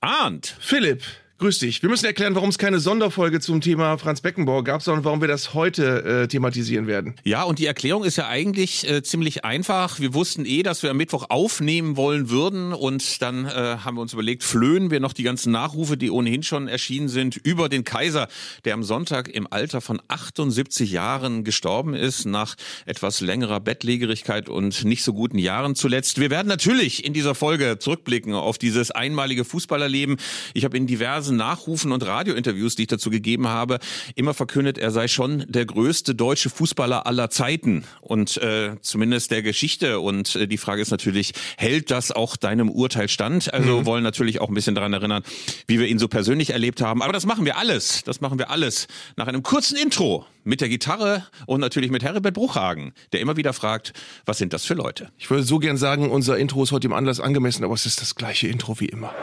Arndt. Philipp. Grüß dich. Wir müssen erklären, warum es keine Sonderfolge zum Thema Franz Beckenbauer gab, sondern warum wir das heute äh, thematisieren werden. Ja, und die Erklärung ist ja eigentlich äh, ziemlich einfach. Wir wussten eh, dass wir am Mittwoch aufnehmen wollen würden und dann äh, haben wir uns überlegt, flöhen wir noch die ganzen Nachrufe, die ohnehin schon erschienen sind, über den Kaiser, der am Sonntag im Alter von 78 Jahren gestorben ist, nach etwas längerer Bettlägerigkeit und nicht so guten Jahren zuletzt. Wir werden natürlich in dieser Folge zurückblicken auf dieses einmalige Fußballerleben. Ich habe in diversen diversen Nachrufen und Radiointerviews, die ich dazu gegeben habe, immer verkündet, er sei schon der größte deutsche Fußballer aller Zeiten und äh, zumindest der Geschichte. Und äh, die Frage ist natürlich, hält das auch deinem Urteil stand? Also mhm. wollen natürlich auch ein bisschen daran erinnern, wie wir ihn so persönlich erlebt haben. Aber das machen wir alles. Das machen wir alles nach einem kurzen Intro mit der Gitarre und natürlich mit Herbert Bruchhagen, der immer wieder fragt, was sind das für Leute? Ich würde so gern sagen, unser Intro ist heute im Anlass angemessen, aber es ist das gleiche Intro wie immer.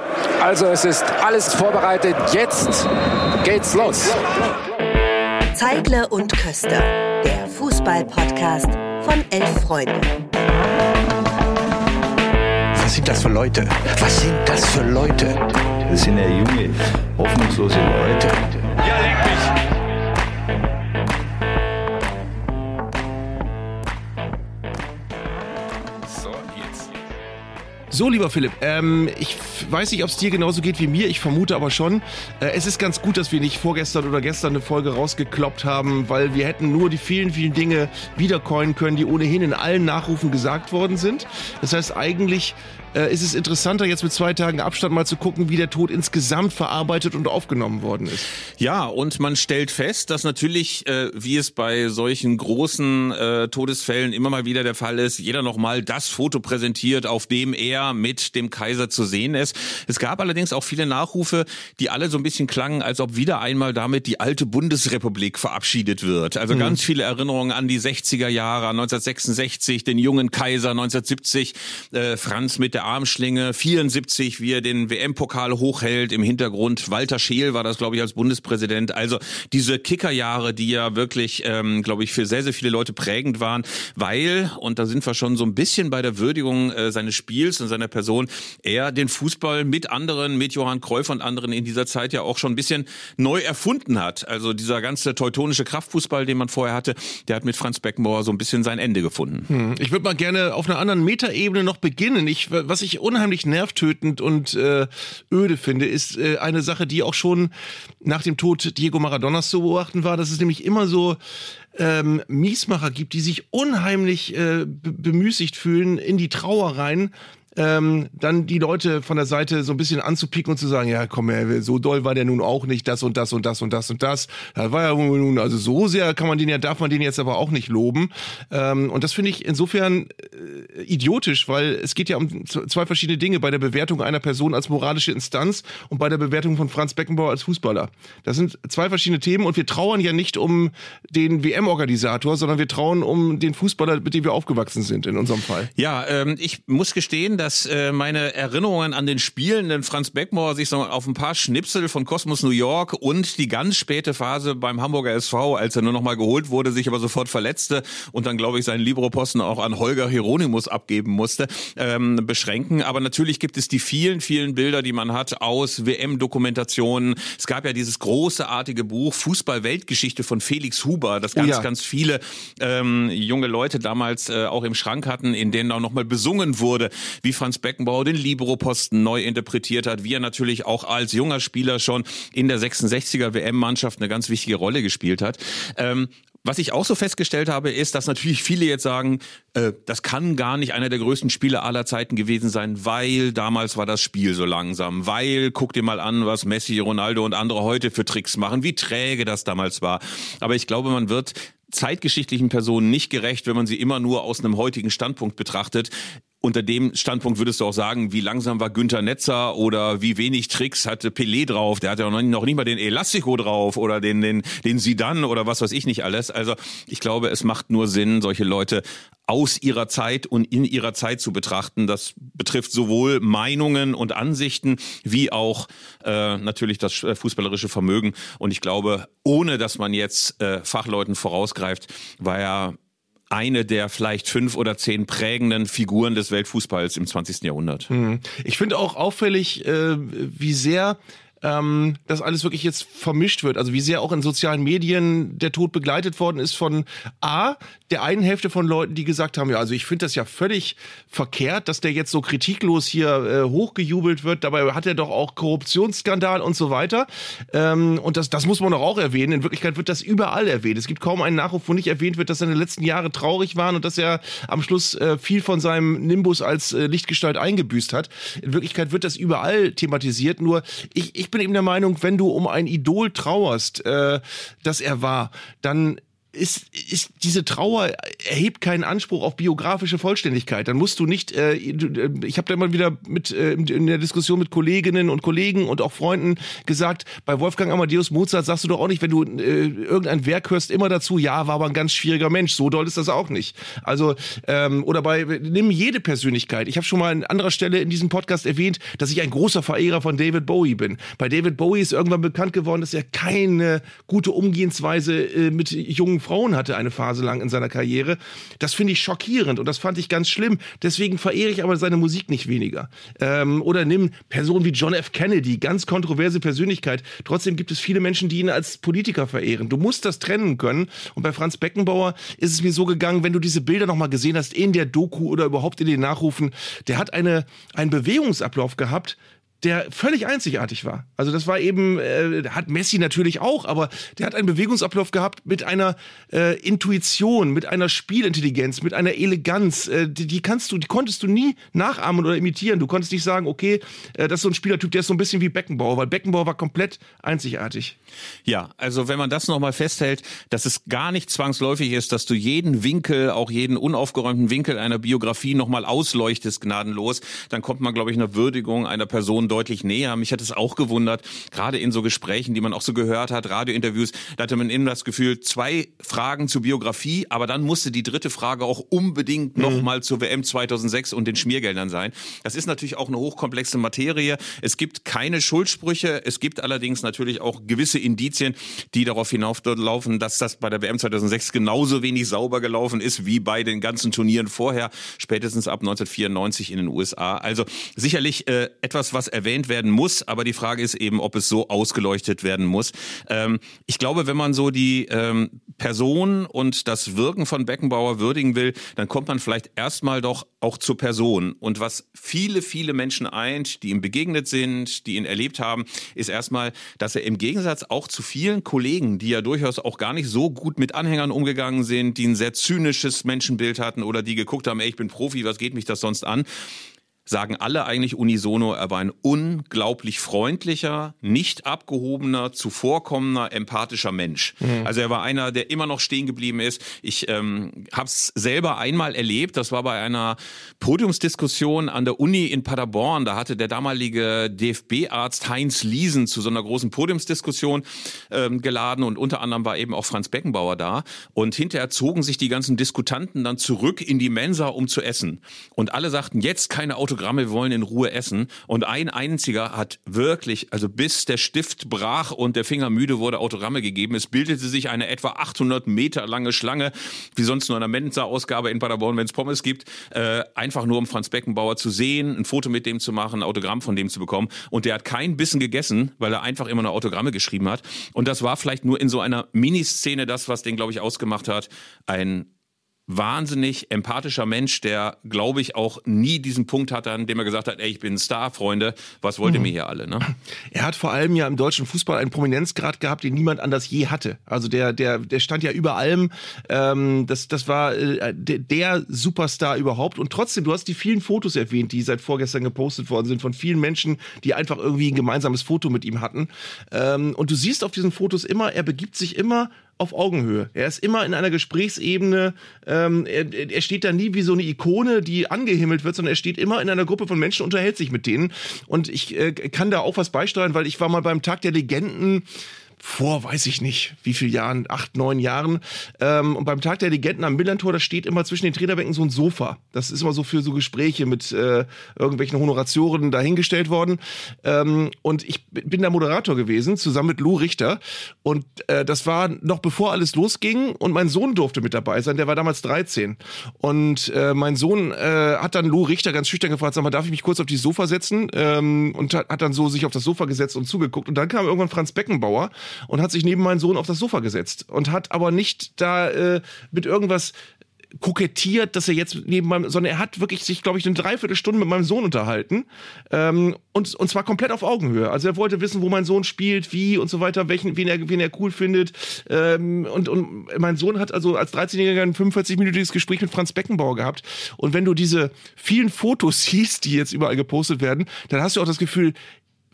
Also es ist alles vorbereitet. Jetzt geht's los. Zeigler und Köster, der Fußball-Podcast von elf Freunden. Was sind das für Leute? Was sind das für Leute? Das sind ja junge, hoffnungslose Leute. Ja, leck mich. So, lieber Philipp, ähm, ich weiß nicht, ob es dir genauso geht wie mir, ich vermute aber schon. Äh, es ist ganz gut, dass wir nicht vorgestern oder gestern eine Folge rausgekloppt haben, weil wir hätten nur die vielen, vielen Dinge wiedercoinen können, die ohnehin in allen Nachrufen gesagt worden sind. Das heißt, eigentlich äh, ist es interessanter, jetzt mit zwei Tagen Abstand mal zu gucken, wie der Tod insgesamt verarbeitet und aufgenommen worden ist. Ja, und man stellt fest, dass natürlich, äh, wie es bei solchen großen äh, Todesfällen immer mal wieder der Fall ist, jeder nochmal das Foto präsentiert, auf dem er mit dem Kaiser zu sehen ist. Es gab allerdings auch viele Nachrufe, die alle so ein bisschen klangen, als ob wieder einmal damit die alte Bundesrepublik verabschiedet wird. Also mhm. ganz viele Erinnerungen an die 60er Jahre, 1966, den jungen Kaiser, 1970 äh, Franz mit der Armschlinge, 74, wie er den WM-Pokal hochhält, im Hintergrund Walter Scheel war das, glaube ich, als Bundespräsident. Also diese Kickerjahre, die ja wirklich, ähm, glaube ich, für sehr, sehr viele Leute prägend waren, weil, und da sind wir schon so ein bisschen bei der Würdigung äh, seines Spiels und seiner Person, er den Fußball mit anderen, mit Johann Cruyff und anderen in dieser Zeit ja auch schon ein bisschen neu erfunden hat. Also dieser ganze teutonische Kraftfußball, den man vorher hatte, der hat mit Franz Beckenbauer so ein bisschen sein Ende gefunden. Hm. Ich würde mal gerne auf einer anderen Metaebene noch beginnen. Ich, was was ich unheimlich nervtötend und äh, öde finde, ist äh, eine Sache, die auch schon nach dem Tod Diego Maradonas zu beobachten war. dass es nämlich immer so ähm, Miesmacher gibt, die sich unheimlich äh, bemüßigt fühlen, in die Trauer rein ähm, dann die Leute von der Seite so ein bisschen anzupicken und zu sagen, ja komm, so doll war der nun auch nicht, das und das und das und das und das. Da war ja nun, also so sehr kann man den ja, darf man den jetzt aber auch nicht loben. Ähm, und das finde ich insofern äh, idiotisch, weil es geht ja um zwei verschiedene Dinge bei der Bewertung einer Person als moralische Instanz und bei der Bewertung von Franz Beckenbauer als Fußballer. Das sind zwei verschiedene Themen und wir trauern ja nicht um den WM-Organisator, sondern wir trauern um den Fußballer, mit dem wir aufgewachsen sind in unserem Fall. Ja, ähm, ich muss gestehen, dass äh, meine Erinnerungen an den spielenden Franz Beckmauer sich so auf ein paar Schnipsel von Cosmos New York und die ganz späte Phase beim Hamburger SV, als er nur noch mal geholt wurde, sich aber sofort verletzte und dann, glaube ich, seinen Libero-Posten auch an Holger Hieronymus abgeben musste, ähm, beschränken. Aber natürlich gibt es die vielen, vielen Bilder, die man hat aus WM-Dokumentationen. Es gab ja dieses großartige Buch Fußball-Weltgeschichte von Felix Huber, das ganz, oh ja. ganz viele ähm, junge Leute damals äh, auch im Schrank hatten, in denen auch noch mal besungen wurde, wie Franz Beckenbauer den Libero-Posten neu interpretiert hat, wie er natürlich auch als junger Spieler schon in der 66er WM-Mannschaft eine ganz wichtige Rolle gespielt hat. Ähm, was ich auch so festgestellt habe, ist, dass natürlich viele jetzt sagen, äh, das kann gar nicht einer der größten Spieler aller Zeiten gewesen sein, weil damals war das Spiel so langsam, weil guck dir mal an, was Messi, Ronaldo und andere heute für Tricks machen, wie träge das damals war. Aber ich glaube, man wird zeitgeschichtlichen Personen nicht gerecht, wenn man sie immer nur aus einem heutigen Standpunkt betrachtet unter dem Standpunkt würdest du auch sagen, wie langsam war Günther Netzer oder wie wenig Tricks hatte Pelé drauf? Der hatte ja noch nicht, noch nicht mal den Elastico drauf oder den, den, den Sidan oder was weiß ich nicht alles. Also ich glaube, es macht nur Sinn, solche Leute aus ihrer Zeit und in ihrer Zeit zu betrachten. Das betrifft sowohl Meinungen und Ansichten wie auch äh, natürlich das fußballerische Vermögen. Und ich glaube, ohne dass man jetzt äh, Fachleuten vorausgreift, war ja eine der vielleicht fünf oder zehn prägenden Figuren des Weltfußballs im 20. Jahrhundert. Mhm. Ich finde auch auffällig, äh, wie sehr ähm, das alles wirklich jetzt vermischt wird. Also wie sehr auch in sozialen Medien der Tod begleitet worden ist von A, der einen Hälfte von Leuten, die gesagt haben, ja, also ich finde das ja völlig verkehrt, dass der jetzt so kritiklos hier äh, hochgejubelt wird. Dabei hat er doch auch Korruptionsskandal und so weiter. Ähm, und das, das muss man doch auch erwähnen. In Wirklichkeit wird das überall erwähnt. Es gibt kaum einen Nachruf, wo nicht erwähnt wird, dass seine letzten Jahre traurig waren und dass er am Schluss äh, viel von seinem Nimbus als äh, Lichtgestalt eingebüßt hat. In Wirklichkeit wird das überall thematisiert. Nur ich, ich bin eben der Meinung, wenn du um ein Idol trauerst, äh, das er war, dann ist, ist diese Trauer erhebt keinen Anspruch auf biografische Vollständigkeit. Dann musst du nicht, äh, äh ich habe da immer wieder mit äh, in der Diskussion mit Kolleginnen und Kollegen und auch Freunden gesagt, bei Wolfgang Amadeus Mozart sagst du doch auch nicht, wenn du äh, irgendein Werk hörst, immer dazu, ja, war aber ein ganz schwieriger Mensch. So doll ist das auch nicht. Also, ähm, oder bei, nimm jede Persönlichkeit. Ich habe schon mal an anderer Stelle in diesem Podcast erwähnt, dass ich ein großer Verehrer von David Bowie bin. Bei David Bowie ist irgendwann bekannt geworden, dass er keine gute Umgehensweise äh, mit jungen Frauen hatte eine Phase lang in seiner Karriere. Das finde ich schockierend und das fand ich ganz schlimm. Deswegen verehre ich aber seine Musik nicht weniger. Ähm, oder nimm Personen wie John F. Kennedy, ganz kontroverse Persönlichkeit. Trotzdem gibt es viele Menschen, die ihn als Politiker verehren. Du musst das trennen können. Und bei Franz Beckenbauer ist es mir so gegangen, wenn du diese Bilder nochmal gesehen hast in der Doku oder überhaupt in den Nachrufen, der hat eine, einen Bewegungsablauf gehabt, der völlig einzigartig war. Also das war eben, äh, hat Messi natürlich auch, aber der hat einen Bewegungsablauf gehabt mit einer äh, Intuition, mit einer Spielintelligenz, mit einer Eleganz. Äh, die, die, kannst du, die konntest du nie nachahmen oder imitieren. Du konntest nicht sagen, okay, äh, das ist so ein Spielertyp, der ist so ein bisschen wie Beckenbauer, weil Beckenbauer war komplett einzigartig. Ja, also wenn man das nochmal festhält, dass es gar nicht zwangsläufig ist, dass du jeden Winkel, auch jeden unaufgeräumten Winkel einer Biografie nochmal ausleuchtest, gnadenlos, dann kommt man, glaube ich, einer Würdigung einer Person deutlich näher. Mich hat es auch gewundert, gerade in so Gesprächen, die man auch so gehört hat, Radiointerviews, da hatte man immer das Gefühl, zwei Fragen zur Biografie, aber dann musste die dritte Frage auch unbedingt mhm. nochmal zur WM 2006 und den Schmiergeldern sein. Das ist natürlich auch eine hochkomplexe Materie. Es gibt keine Schuldsprüche, es gibt allerdings natürlich auch gewisse Indizien, die darauf hinauflaufen, dass das bei der WM 2006 genauso wenig sauber gelaufen ist wie bei den ganzen Turnieren vorher, spätestens ab 1994 in den USA. Also sicherlich äh, etwas, was erwähnt werden muss, aber die Frage ist eben, ob es so ausgeleuchtet werden muss. Ähm, ich glaube, wenn man so die ähm, Person und das Wirken von Beckenbauer würdigen will, dann kommt man vielleicht erstmal doch auch zur Person. Und was viele, viele Menschen eint, die ihm begegnet sind, die ihn erlebt haben, ist erstmal, dass er im Gegensatz auch zu vielen Kollegen, die ja durchaus auch gar nicht so gut mit Anhängern umgegangen sind, die ein sehr zynisches Menschenbild hatten oder die geguckt haben, ey, ich bin Profi, was geht mich das sonst an? Sagen alle eigentlich unisono, er war ein unglaublich freundlicher, nicht abgehobener, zuvorkommender, empathischer Mensch. Mhm. Also er war einer, der immer noch stehen geblieben ist. Ich ähm, habe es selber einmal erlebt, das war bei einer Podiumsdiskussion an der Uni in Paderborn. Da hatte der damalige DFB-Arzt Heinz Liesen zu so einer großen Podiumsdiskussion ähm, geladen und unter anderem war eben auch Franz Beckenbauer da. Und hinterher zogen sich die ganzen Diskutanten dann zurück in die Mensa, um zu essen. Und alle sagten, jetzt keine Auto Autogramme, wir wollen in Ruhe essen. Und ein einziger hat wirklich, also bis der Stift brach und der Finger müde wurde, Autogramme gegeben. Es bildete sich eine etwa 800 Meter lange Schlange, wie sonst nur in einer Mensa-Ausgabe in Paderborn, wenn es Pommes gibt, äh, einfach nur um Franz Beckenbauer zu sehen, ein Foto mit dem zu machen, ein Autogramm von dem zu bekommen. Und der hat keinen Bissen gegessen, weil er einfach immer nur Autogramme geschrieben hat. Und das war vielleicht nur in so einer Miniszene das, was den, glaube ich, ausgemacht hat. Ein wahnsinnig empathischer Mensch, der, glaube ich, auch nie diesen Punkt hatte, an dem er gesagt hat, ey, ich bin ein Star, Freunde, was wollt ihr mhm. mir hier alle? Ne? Er hat vor allem ja im deutschen Fußball einen Prominenzgrad gehabt, den niemand anders je hatte. Also der, der, der stand ja über allem. Ähm, das, das war äh, der, der Superstar überhaupt. Und trotzdem, du hast die vielen Fotos erwähnt, die seit vorgestern gepostet worden sind von vielen Menschen, die einfach irgendwie ein gemeinsames Foto mit ihm hatten. Ähm, und du siehst auf diesen Fotos immer, er begibt sich immer auf Augenhöhe. Er ist immer in einer Gesprächsebene. Ähm, er, er steht da nie wie so eine Ikone, die angehimmelt wird, sondern er steht immer in einer Gruppe von Menschen, unterhält sich mit denen. Und ich äh, kann da auch was beisteuern, weil ich war mal beim Tag der Legenden vor, weiß ich nicht, wie viel Jahren, acht, neun Jahren. Ähm, und beim Tag der Legenden am Millantor, da steht immer zwischen den Trainerbänken so ein Sofa. Das ist immer so für so Gespräche mit äh, irgendwelchen Honoratioren dahingestellt worden. Ähm, und ich bin da Moderator gewesen, zusammen mit Lou Richter. Und äh, das war noch bevor alles losging. Und mein Sohn durfte mit dabei sein, der war damals 13. Und äh, mein Sohn äh, hat dann Lou Richter ganz schüchtern gefragt, sag mal, darf ich mich kurz auf die Sofa setzen? Ähm, und hat, hat dann so sich auf das Sofa gesetzt und zugeguckt. Und dann kam irgendwann Franz Beckenbauer und hat sich neben meinen Sohn auf das Sofa gesetzt und hat aber nicht da äh, mit irgendwas kokettiert, dass er jetzt neben meinem, sondern er hat wirklich sich, glaube ich, eine Dreiviertelstunde mit meinem Sohn unterhalten ähm, und, und zwar komplett auf Augenhöhe. Also er wollte wissen, wo mein Sohn spielt, wie und so weiter, welchen, wen er, wen er cool findet. Ähm, und, und mein Sohn hat also als 13-Jähriger ein 45-minütiges Gespräch mit Franz Beckenbauer gehabt. Und wenn du diese vielen Fotos siehst, die jetzt überall gepostet werden, dann hast du auch das Gefühl,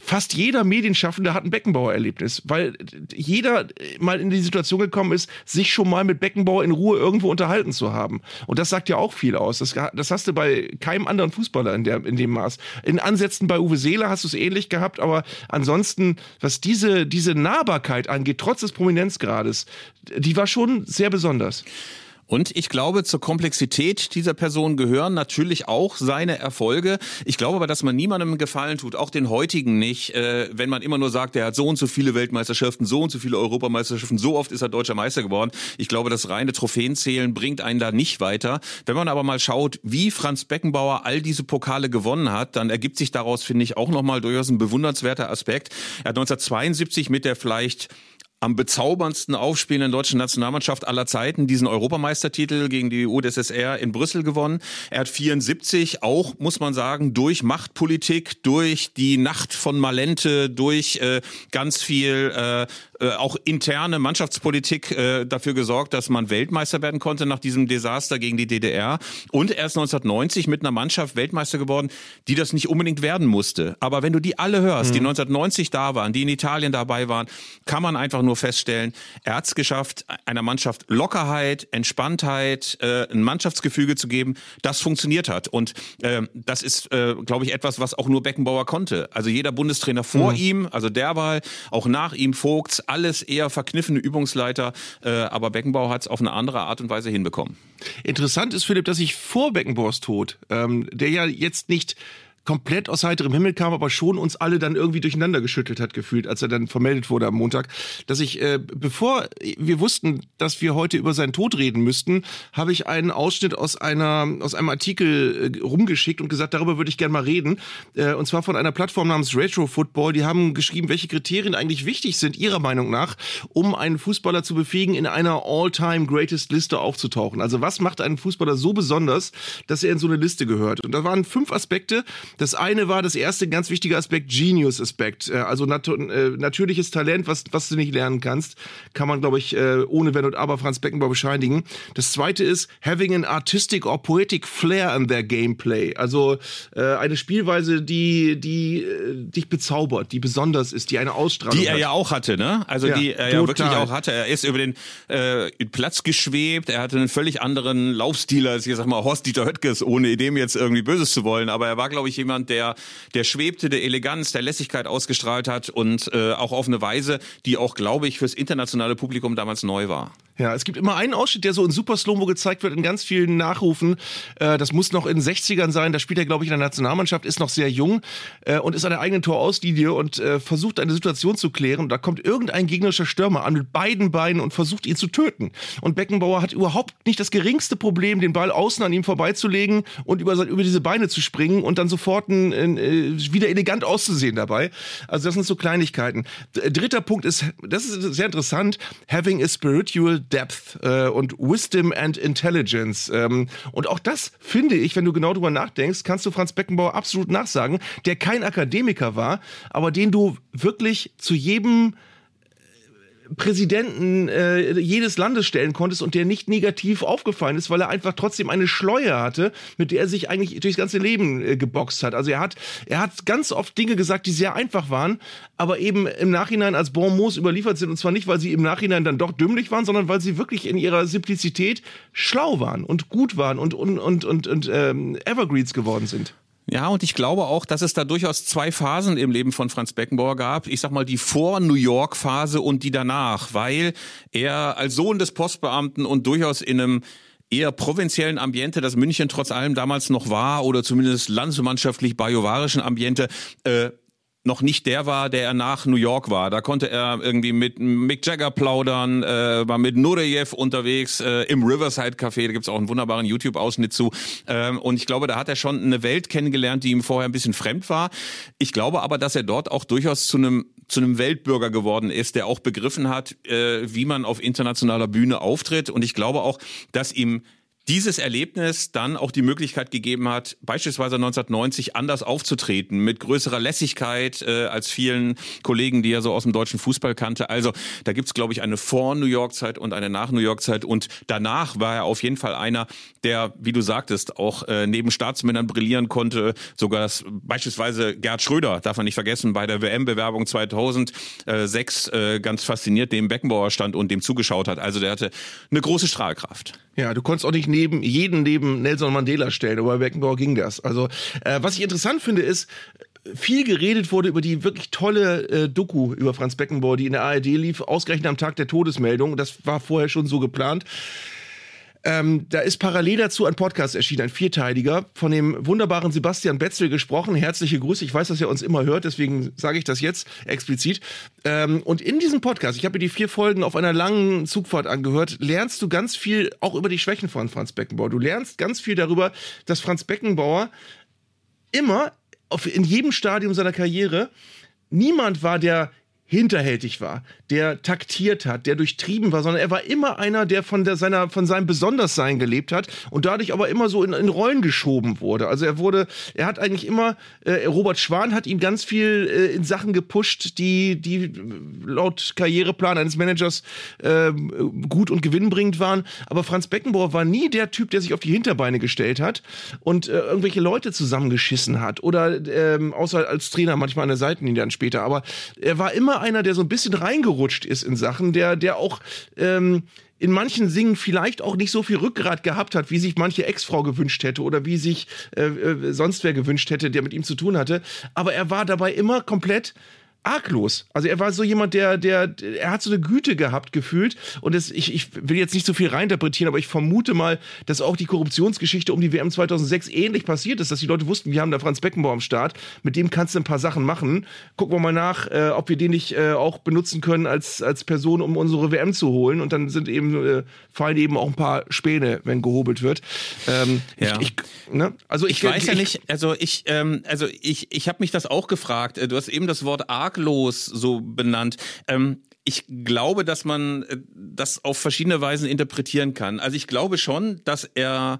fast jeder Medienschaffende hat ein Beckenbauer-Erlebnis, weil jeder mal in die Situation gekommen ist, sich schon mal mit Beckenbauer in Ruhe irgendwo unterhalten zu haben. Und das sagt ja auch viel aus. Das, das hast du bei keinem anderen Fußballer in, der, in dem Maß. In Ansätzen bei Uwe Seeler hast du es ähnlich gehabt, aber ansonsten, was diese, diese Nahbarkeit angeht, trotz des Prominenzgrades, die war schon sehr besonders. Und ich glaube, zur Komplexität dieser Person gehören natürlich auch seine Erfolge. Ich glaube aber, dass man niemandem Gefallen tut, auch den heutigen nicht, äh, wenn man immer nur sagt, er hat so und so viele Weltmeisterschaften, so und so viele Europameisterschaften, so oft ist er deutscher Meister geworden. Ich glaube, das reine Trophäenzählen bringt einen da nicht weiter. Wenn man aber mal schaut, wie Franz Beckenbauer all diese Pokale gewonnen hat, dann ergibt sich daraus, finde ich, auch nochmal durchaus ein bewundernswerter Aspekt. Er hat 1972 mit der vielleicht am bezauberndsten aufspielenden deutschen Nationalmannschaft aller Zeiten diesen Europameistertitel gegen die UdSSR in Brüssel gewonnen. Er hat 74 auch, muss man sagen, durch Machtpolitik, durch die Nacht von Malente, durch äh, ganz viel äh, äh, auch interne Mannschaftspolitik äh, dafür gesorgt, dass man Weltmeister werden konnte nach diesem Desaster gegen die DDR. Und er ist 1990 mit einer Mannschaft Weltmeister geworden, die das nicht unbedingt werden musste. Aber wenn du die alle hörst, mhm. die 1990 da waren, die in Italien dabei waren, kann man einfach nur feststellen, er hat es geschafft, einer Mannschaft Lockerheit, Entspanntheit, äh, ein Mannschaftsgefüge zu geben, das funktioniert hat. Und äh, das ist, äh, glaube ich, etwas, was auch nur Beckenbauer konnte. Also jeder Bundestrainer vor mhm. ihm, also Derweil, auch nach ihm Vogts, alles eher verkniffene Übungsleiter, äh, aber Beckenbauer hat es auf eine andere Art und Weise hinbekommen. Interessant ist, Philipp, dass ich vor Beckenbauers Tod, ähm, der ja jetzt nicht komplett aus heiterem Himmel kam, aber schon uns alle dann irgendwie durcheinander geschüttelt hat gefühlt, als er dann vermeldet wurde am Montag, dass ich, äh, bevor wir wussten, dass wir heute über seinen Tod reden müssten, habe ich einen Ausschnitt aus einer aus einem Artikel äh, rumgeschickt und gesagt, darüber würde ich gerne mal reden. Äh, und zwar von einer Plattform namens Retro Football. Die haben geschrieben, welche Kriterien eigentlich wichtig sind ihrer Meinung nach, um einen Fußballer zu befähigen, in einer All-Time Greatest Liste aufzutauchen. Also was macht einen Fußballer so besonders, dass er in so eine Liste gehört? Und da waren fünf Aspekte, das eine war das erste ganz wichtige Aspekt, Genius-Aspekt. Äh, also nat äh, natürliches Talent, was, was du nicht lernen kannst, kann man, glaube ich, äh, ohne Wenn und Aber Franz Beckenbauer bescheinigen. Das zweite ist, having an artistic or poetic flair in their gameplay. Also eine Spielweise, die, die dich bezaubert, die besonders ist, die eine Ausstrahlung hat. Die er hat. ja auch hatte, ne? Also ja, die er total. ja wirklich auch hatte. Er ist über den äh, Platz geschwebt, er hatte einen völlig anderen Laufstil als, ich sag mal, Horst-Dieter Höttges, ohne dem jetzt irgendwie Böses zu wollen. Aber er war, glaube ich, jemand, der, der schwebte, der Eleganz, der Lässigkeit ausgestrahlt hat und äh, auch auf eine Weise, die auch, glaube ich, fürs internationale Publikum damals neu war. Ja, es gibt immer einen Ausschnitt, der so in Super Slow-Mo gezeigt wird, in ganz vielen Nachrufen. Äh, das muss noch in den 60ern sein. Da spielt er, glaube ich, in der Nationalmannschaft, ist noch sehr jung äh, und ist an der eigenen Torauslinie und äh, versucht eine Situation zu klären. Da kommt irgendein gegnerischer Stürmer an mit beiden Beinen und versucht ihn zu töten. Und Beckenbauer hat überhaupt nicht das geringste Problem, den Ball außen an ihm vorbeizulegen und über, über diese Beine zu springen und dann sofort ein, ein, äh, wieder elegant auszusehen dabei. Also das sind so Kleinigkeiten. Dritter Punkt ist, das ist sehr interessant, having a spiritual Depth äh, und Wisdom and Intelligence. Ähm, und auch das finde ich, wenn du genau drüber nachdenkst, kannst du Franz Beckenbauer absolut nachsagen, der kein Akademiker war, aber den du wirklich zu jedem Präsidenten äh, jedes Landes stellen konntest und der nicht negativ aufgefallen ist, weil er einfach trotzdem eine Schleue hatte, mit der er sich eigentlich durchs ganze Leben äh, geboxt hat. Also er hat, er hat ganz oft Dinge gesagt, die sehr einfach waren, aber eben im Nachhinein als Bon mots überliefert sind. Und zwar nicht, weil sie im Nachhinein dann doch dümmlich waren, sondern weil sie wirklich in ihrer Simplizität schlau waren und gut waren und, und, und, und, und ähm, Evergreens geworden sind. Ja, und ich glaube auch, dass es da durchaus zwei Phasen im Leben von Franz Beckenbauer gab. Ich sag mal die Vor-New York-Phase und die danach, weil er als Sohn des Postbeamten und durchaus in einem eher provinziellen Ambiente, das München trotz allem damals noch war, oder zumindest landsmannschaftlich bajuwarischen Ambiente, äh, noch nicht der war, der er nach New York war. Da konnte er irgendwie mit Mick Jagger plaudern, äh, war mit Nureyev unterwegs äh, im Riverside Café. Da gibt's auch einen wunderbaren YouTube-Ausschnitt zu. Ähm, und ich glaube, da hat er schon eine Welt kennengelernt, die ihm vorher ein bisschen fremd war. Ich glaube aber, dass er dort auch durchaus zu einem zu einem Weltbürger geworden ist, der auch begriffen hat, äh, wie man auf internationaler Bühne auftritt. Und ich glaube auch, dass ihm dieses Erlebnis dann auch die Möglichkeit gegeben hat, beispielsweise 1990 anders aufzutreten, mit größerer Lässigkeit äh, als vielen Kollegen, die er so aus dem deutschen Fußball kannte. Also da gibt's, glaube ich, eine Vor-New York-Zeit und eine Nach-New York-Zeit. Und danach war er auf jeden Fall einer, der, wie du sagtest, auch äh, neben Staatsmännern brillieren konnte. Sogar das, beispielsweise Gerd Schröder, darf man nicht vergessen, bei der WM-Bewerbung 2006 äh, ganz fasziniert dem Beckenbauer stand und dem zugeschaut hat. Also der hatte eine große Strahlkraft. Ja, du konntest auch nicht neben jeden neben Nelson Mandela stellen, aber bei Beckenbauer ging das. Also, äh, was ich interessant finde, ist, viel geredet wurde über die wirklich tolle äh, Doku über Franz Beckenbauer, die in der ARD lief, ausgerechnet am Tag der Todesmeldung. Das war vorher schon so geplant. Ähm, da ist parallel dazu ein Podcast erschienen, ein vierteiliger, von dem wunderbaren Sebastian Betzel gesprochen. Herzliche Grüße. Ich weiß, dass er uns immer hört, deswegen sage ich das jetzt explizit. Ähm, und in diesem Podcast, ich habe mir die vier Folgen auf einer langen Zugfahrt angehört, lernst du ganz viel auch über die Schwächen von Franz Beckenbauer. Du lernst ganz viel darüber, dass Franz Beckenbauer immer auf, in jedem Stadium seiner Karriere niemand war, der hinterhältig war, der taktiert hat, der durchtrieben war, sondern er war immer einer, der von, der, seiner, von seinem Besonderssein gelebt hat und dadurch aber immer so in, in Rollen geschoben wurde. Also er wurde, er hat eigentlich immer, äh, Robert Schwan hat ihm ganz viel äh, in Sachen gepusht, die, die laut Karriereplan eines Managers äh, gut und gewinnbringend waren. Aber Franz Beckenbauer war nie der Typ, der sich auf die Hinterbeine gestellt hat und äh, irgendwelche Leute zusammengeschissen hat oder ähm, außer als Trainer manchmal an der Seitenlinie dann später. Aber er war immer einer, der so ein bisschen reingerutscht ist in Sachen, der, der auch ähm, in manchen Singen vielleicht auch nicht so viel Rückgrat gehabt hat, wie sich manche Ex-Frau gewünscht hätte oder wie sich äh, äh, sonst wer gewünscht hätte, der mit ihm zu tun hatte. Aber er war dabei immer komplett arglos. Also er war so jemand, der, der, er hat so eine Güte gehabt gefühlt. Und das, ich, ich will jetzt nicht so viel reinterpretieren, aber ich vermute mal, dass auch die Korruptionsgeschichte um die WM 2006 ähnlich passiert ist, dass die Leute wussten, wir haben da Franz Beckenbauer am Start, mit dem kannst du ein paar Sachen machen. Gucken wir mal nach, äh, ob wir den nicht äh, auch benutzen können als, als Person, um unsere WM zu holen. Und dann sind eben, äh, fallen eben auch ein paar Späne, wenn gehobelt wird. Ähm, ja. ich, ich, ne? Also ich, ich weiß ja nicht, also ich, ähm, also ich, ich habe mich das auch gefragt. Du hast eben das Wort arg arglos so benannt. Ähm, ich glaube, dass man äh, das auf verschiedene Weisen interpretieren kann. Also ich glaube schon, dass er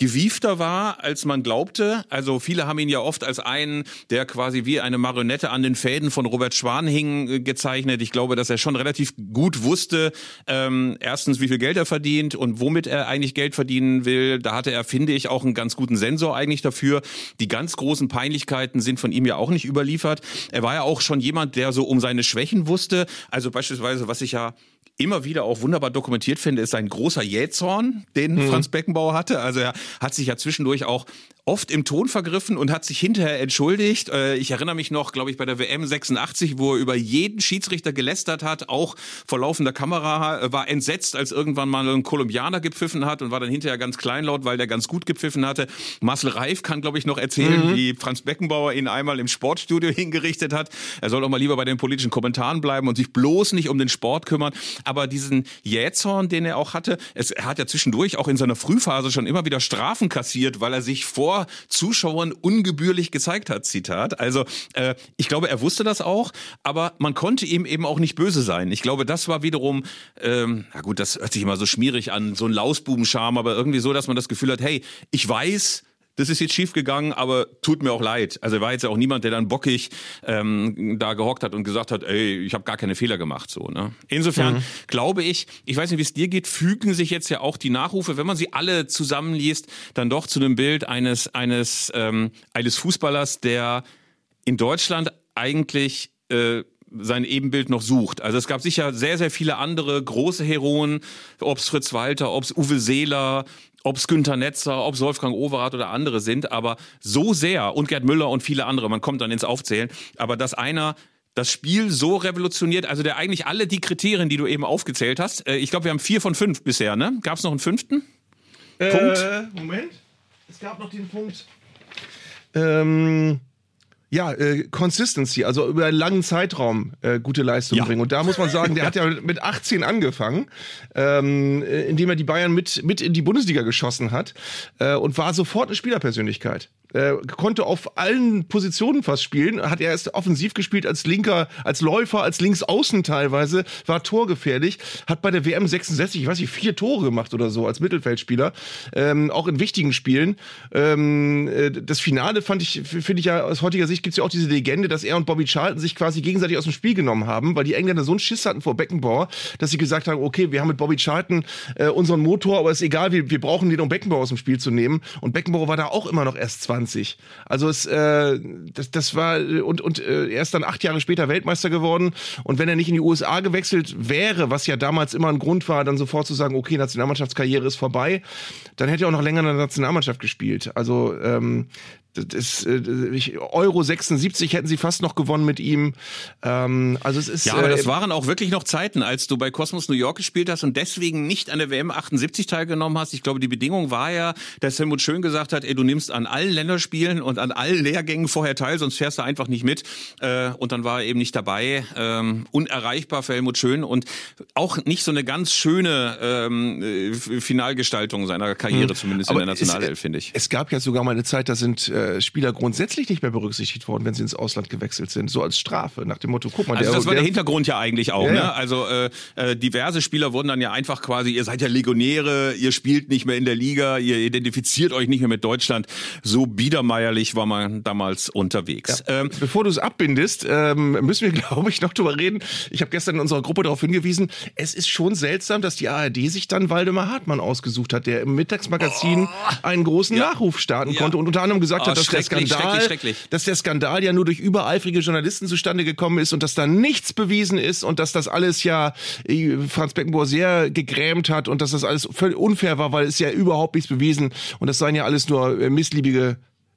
gewiefter war, als man glaubte. Also viele haben ihn ja oft als einen, der quasi wie eine Marionette an den Fäden von Robert Schwan hing, äh, gezeichnet. Ich glaube, dass er schon relativ gut wusste, ähm, erstens, wie viel Geld er verdient und womit er eigentlich Geld verdienen will. Da hatte er, finde ich, auch einen ganz guten Sensor eigentlich dafür. Die ganz großen Peinlichkeiten sind von ihm ja auch nicht überliefert. Er war ja auch schon jemand, der so um seine Schwächen wusste. Also beispielsweise, was ich ja immer wieder auch wunderbar dokumentiert finde, ist ein großer Jähzorn, den mhm. Franz Beckenbauer hatte. Also er hat sich ja zwischendurch auch oft im Ton vergriffen und hat sich hinterher entschuldigt. Äh, ich erinnere mich noch, glaube ich, bei der WM 86, wo er über jeden Schiedsrichter gelästert hat, auch vor laufender Kamera, äh, war entsetzt, als irgendwann mal ein Kolumbianer gepfiffen hat und war dann hinterher ganz kleinlaut, weil der ganz gut gepfiffen hatte. Marcel Reif kann, glaube ich, noch erzählen, mhm. wie Franz Beckenbauer ihn einmal im Sportstudio hingerichtet hat. Er soll doch mal lieber bei den politischen Kommentaren bleiben und sich bloß nicht um den Sport kümmern. Aber diesen Jähzorn, den er auch hatte, es, er hat ja zwischendurch auch in seiner Frühphase schon immer wieder Strafen kassiert, weil er sich vor Zuschauern ungebührlich gezeigt hat, Zitat. Also äh, ich glaube, er wusste das auch, aber man konnte ihm eben auch nicht böse sein. Ich glaube, das war wiederum, ähm, na gut, das hört sich immer so schmierig an, so ein Lausbubenscham, aber irgendwie so, dass man das Gefühl hat, hey, ich weiß, das ist jetzt schief gegangen, aber tut mir auch leid. Also war jetzt auch niemand, der dann bockig ähm, da gehockt hat und gesagt hat, ey, ich habe gar keine Fehler gemacht. So, ne? Insofern mhm. glaube ich, ich weiß nicht, wie es dir geht, fügen sich jetzt ja auch die Nachrufe, wenn man sie alle zusammenliest, dann doch zu einem Bild eines eines ähm, eines Fußballers, der in Deutschland eigentlich äh, sein Ebenbild noch sucht. Also es gab sicher sehr, sehr viele andere große Heroen, ob's Fritz Walter, ob's Uwe Seeler, ob es Günther Netzer, ob es Wolfgang Overath oder andere sind, aber so sehr und Gerd Müller und viele andere, man kommt dann ins Aufzählen, aber dass einer das Spiel so revolutioniert, also der eigentlich alle die Kriterien, die du eben aufgezählt hast, äh, ich glaube, wir haben vier von fünf bisher, ne? Gab es noch einen fünften? Äh, Punkt? Moment. Es gab noch den Punkt. Ähm, ja, äh, Consistency, also über einen langen Zeitraum äh, gute Leistung ja. bringen. Und da muss man sagen, der hat ja mit 18 angefangen, ähm, äh, indem er die Bayern mit, mit in die Bundesliga geschossen hat äh, und war sofort eine Spielerpersönlichkeit äh, konnte auf allen Positionen fast spielen. Hat er erst offensiv gespielt als Linker, als Läufer, als Linksaußen teilweise, war torgefährlich, hat bei der WM 66, ich weiß nicht, vier Tore gemacht oder so als Mittelfeldspieler, ähm, auch in wichtigen Spielen. Ähm, äh, das Finale fand ich, finde ich ja aus heutiger Sicht gibt es ja auch diese Legende, dass er und Bobby Charlton sich quasi gegenseitig aus dem Spiel genommen haben, weil die Engländer so einen Schiss hatten vor Beckenbauer, dass sie gesagt haben, okay, wir haben mit Bobby Charlton äh, unseren Motor, aber ist egal, wir, wir brauchen den, um Beckenbauer aus dem Spiel zu nehmen. Und Beckenbauer war da auch immer noch erst 20 20. Also es, äh, das, das war und und äh, er ist dann acht Jahre später Weltmeister geworden. Und wenn er nicht in die USA gewechselt wäre, was ja damals immer ein Grund war, dann sofort zu sagen, okay, Nationalmannschaftskarriere ist vorbei, dann hätte er auch noch länger in der Nationalmannschaft gespielt. Also ähm, das, äh, Euro 76 hätten sie fast noch gewonnen mit ihm. Ähm, also es ist ja, aber das äh, waren auch wirklich noch Zeiten, als du bei Cosmos New York gespielt hast und deswegen nicht an der WM 78 teilgenommen hast. Ich glaube, die Bedingung war ja, dass Helmut Schön gesagt hat, ey, du nimmst an allen Länderspielen und an allen Lehrgängen vorher teil, sonst fährst du einfach nicht mit. Äh, und dann war er eben nicht dabei, ähm, unerreichbar für Helmut Schön und auch nicht so eine ganz schöne ähm, äh, Finalgestaltung seiner Karriere, hm. zumindest aber in der Nationalelf, finde ich. Es gab ja sogar mal eine Zeit, da sind äh, Spieler grundsätzlich nicht mehr berücksichtigt worden, wenn sie ins Ausland gewechselt sind, so als Strafe nach dem Motto, guck mal, also der, das war der, der Hintergrund ja eigentlich auch, ja, ne? Also äh, äh, diverse Spieler wurden dann ja einfach quasi, ihr seid ja Legionäre, ihr spielt nicht mehr in der Liga, ihr identifiziert euch nicht mehr mit Deutschland. So biedermeierlich war man damals unterwegs. Ja. Ähm, Bevor du es abbindest, ähm, müssen wir, glaube ich, noch drüber reden. Ich habe gestern in unserer Gruppe darauf hingewiesen, es ist schon seltsam, dass die ARD sich dann Waldemar Hartmann ausgesucht hat, der im Mittagsmagazin oh. einen großen. Nachruf starten konnte und unter anderem gesagt oh, hat, dass der Skandal, schrecklich, schrecklich. dass der Skandal ja nur durch übereifrige Journalisten zustande gekommen ist und dass da nichts bewiesen ist und dass das alles ja äh, Franz Beckenbauer sehr gegrämt hat und dass das alles völlig unfair war, weil es ja überhaupt nichts bewiesen und das seien ja alles nur äh, missliebige,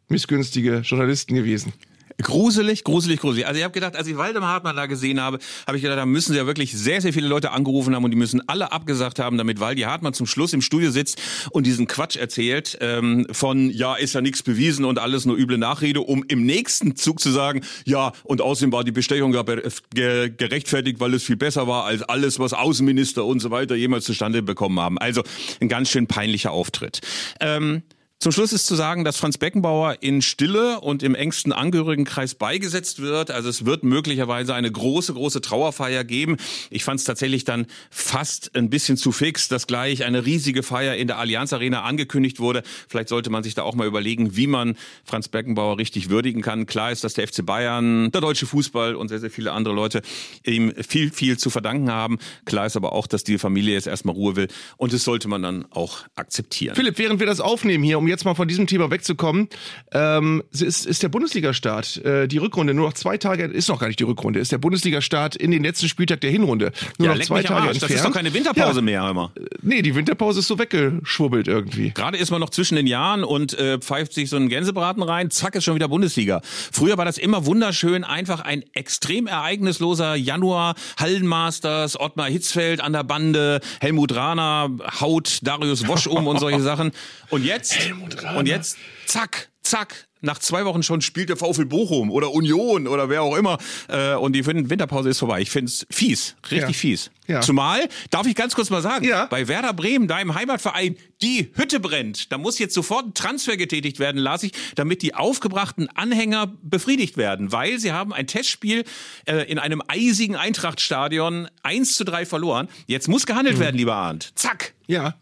missgünstige Journalisten gewesen. Gruselig, gruselig, gruselig. Also ich habe gedacht, als ich Waldemar Hartmann da gesehen habe, habe ich gedacht, da müssen sie ja wirklich sehr, sehr viele Leute angerufen haben und die müssen alle abgesagt haben, damit Waldi Hartmann zum Schluss im Studio sitzt und diesen Quatsch erzählt ähm, von, ja, ist ja nichts bewiesen und alles nur üble Nachrede, um im nächsten Zug zu sagen, ja, und außerdem war die Bestechung gerechtfertigt, weil es viel besser war als alles, was Außenminister und so weiter jemals zustande bekommen haben. Also ein ganz schön peinlicher Auftritt. Ähm, zum Schluss ist zu sagen, dass Franz Beckenbauer in Stille und im engsten Angehörigenkreis beigesetzt wird. Also es wird möglicherweise eine große, große Trauerfeier geben. Ich fand es tatsächlich dann fast ein bisschen zu fix, dass gleich eine riesige Feier in der Allianz Arena angekündigt wurde. Vielleicht sollte man sich da auch mal überlegen, wie man Franz Beckenbauer richtig würdigen kann. Klar ist, dass der FC Bayern, der deutsche Fußball und sehr, sehr viele andere Leute ihm viel, viel zu verdanken haben. Klar ist aber auch, dass die Familie jetzt erstmal Ruhe will. Und das sollte man dann auch akzeptieren. Philipp, während wir das aufnehmen hier, um jetzt mal von diesem Thema wegzukommen, ähm, ist, ist der Bundesliga-Start, äh, die Rückrunde, nur noch zwei Tage, ist noch gar nicht die Rückrunde, ist der Bundesliga-Start in den letzten Spieltag der Hinrunde. Nur ja, noch zwei Tage entfernt. Das ist doch keine Winterpause ja. mehr immer. Äh, nee, die Winterpause ist so weggeschwurbelt irgendwie. Gerade ist man noch zwischen den Jahren und äh, pfeift sich so einen Gänsebraten rein, zack, ist schon wieder Bundesliga. Früher war das immer wunderschön, einfach ein extrem ereignisloser Januar, Hallenmasters, Ottmar Hitzfeld an der Bande, Helmut Rahner haut Darius Wosch um und solche Sachen. Und jetzt und jetzt, zack, zack, nach zwei Wochen schon spielt der VfL Bochum oder Union oder wer auch immer äh, und die Winterpause ist vorbei. Ich finde es fies, richtig ja. fies. Ja. Zumal, darf ich ganz kurz mal sagen, ja. bei Werder Bremen, deinem Heimatverein, die Hütte brennt. Da muss jetzt sofort ein Transfer getätigt werden, las ich, damit die aufgebrachten Anhänger befriedigt werden, weil sie haben ein Testspiel äh, in einem eisigen Eintrachtstadion 1 zu 3 verloren. Jetzt muss gehandelt mhm. werden, lieber Arndt. Zack. Ja,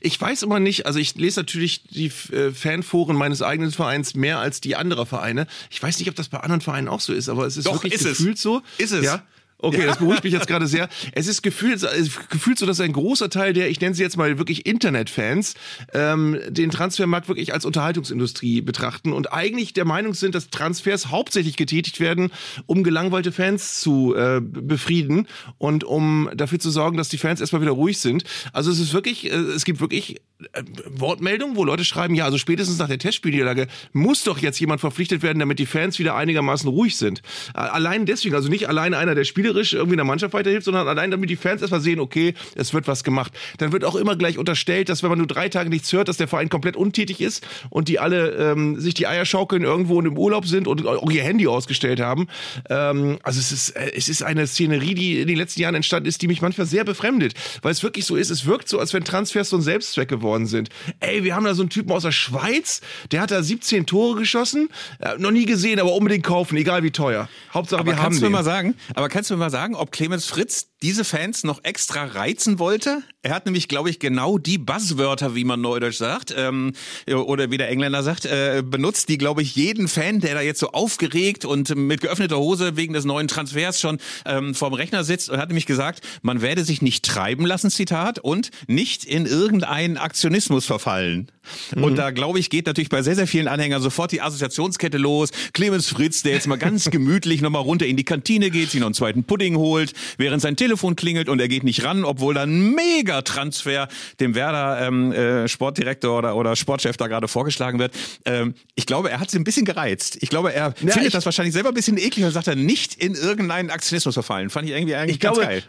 ich weiß immer nicht, also ich lese natürlich die äh, Fanforen meines eigenen Vereins mehr als die anderer Vereine. Ich weiß nicht, ob das bei anderen Vereinen auch so ist, aber es ist Doch, wirklich ist gefühlt es. so. Ist es. Ja. Okay, das beruhigt mich jetzt gerade sehr. Es ist gefühlt, gefühlt so, dass ein großer Teil der, ich nenne sie jetzt mal wirklich Internetfans, ähm, den Transfermarkt wirklich als Unterhaltungsindustrie betrachten und eigentlich der Meinung sind, dass Transfers hauptsächlich getätigt werden, um gelangweilte Fans zu äh, befrieden und um dafür zu sorgen, dass die Fans erstmal wieder ruhig sind. Also es ist wirklich, äh, es gibt wirklich äh, Wortmeldungen, wo Leute schreiben, ja, also spätestens nach der Testspielniederlage muss doch jetzt jemand verpflichtet werden, damit die Fans wieder einigermaßen ruhig sind. Allein deswegen, also nicht allein einer der Spieler spielerisch irgendwie der Mannschaft weiterhilft, sondern allein damit die Fans erstmal sehen, okay, es wird was gemacht. Dann wird auch immer gleich unterstellt, dass wenn man nur drei Tage nichts hört, dass der Verein komplett untätig ist und die alle ähm, sich die Eier schaukeln irgendwo und im Urlaub sind und auch ihr Handy ausgestellt haben. Ähm, also es ist, äh, es ist eine Szenerie, die in den letzten Jahren entstanden ist, die mich manchmal sehr befremdet, weil es wirklich so ist, es wirkt so, als wenn Transfers so ein Selbstzweck geworden sind. Ey, wir haben da so einen Typen aus der Schweiz, der hat da 17 Tore geschossen, äh, noch nie gesehen, aber unbedingt kaufen, egal wie teuer. Hauptsache aber wir haben kannst den. du mir mal sagen, aber kannst du mir mal sagen, ob Clemens Fritz diese Fans noch extra reizen wollte? Er hat nämlich, glaube ich, genau die Buzzwörter, wie man neudeutsch sagt, ähm, oder wie der Engländer sagt, äh, benutzt, die, glaube ich, jeden Fan, der da jetzt so aufgeregt und mit geöffneter Hose wegen des neuen Transfers schon ähm, vorm Rechner sitzt und hat nämlich gesagt, man werde sich nicht treiben lassen, Zitat, und nicht in irgendeinen Aktionismus verfallen. Mhm. Und da, glaube ich, geht natürlich bei sehr, sehr vielen Anhängern sofort die Assoziationskette los. Clemens Fritz, der jetzt mal ganz gemütlich nochmal runter in die Kantine geht, sich noch einen zweiten Pudding holt, während sein Telefon klingelt und er geht nicht ran, obwohl dann mega Mega-Transfer dem Werder ähm, äh, Sportdirektor oder, oder Sportchef da gerade vorgeschlagen wird. Ähm, ich glaube, er hat sie ein bisschen gereizt. Ich glaube, er ja, findet das wahrscheinlich selber ein bisschen eklig und sagt er nicht in irgendeinen Aktionismus verfallen. Fand ich irgendwie eigentlich ich ganz glaube, geil.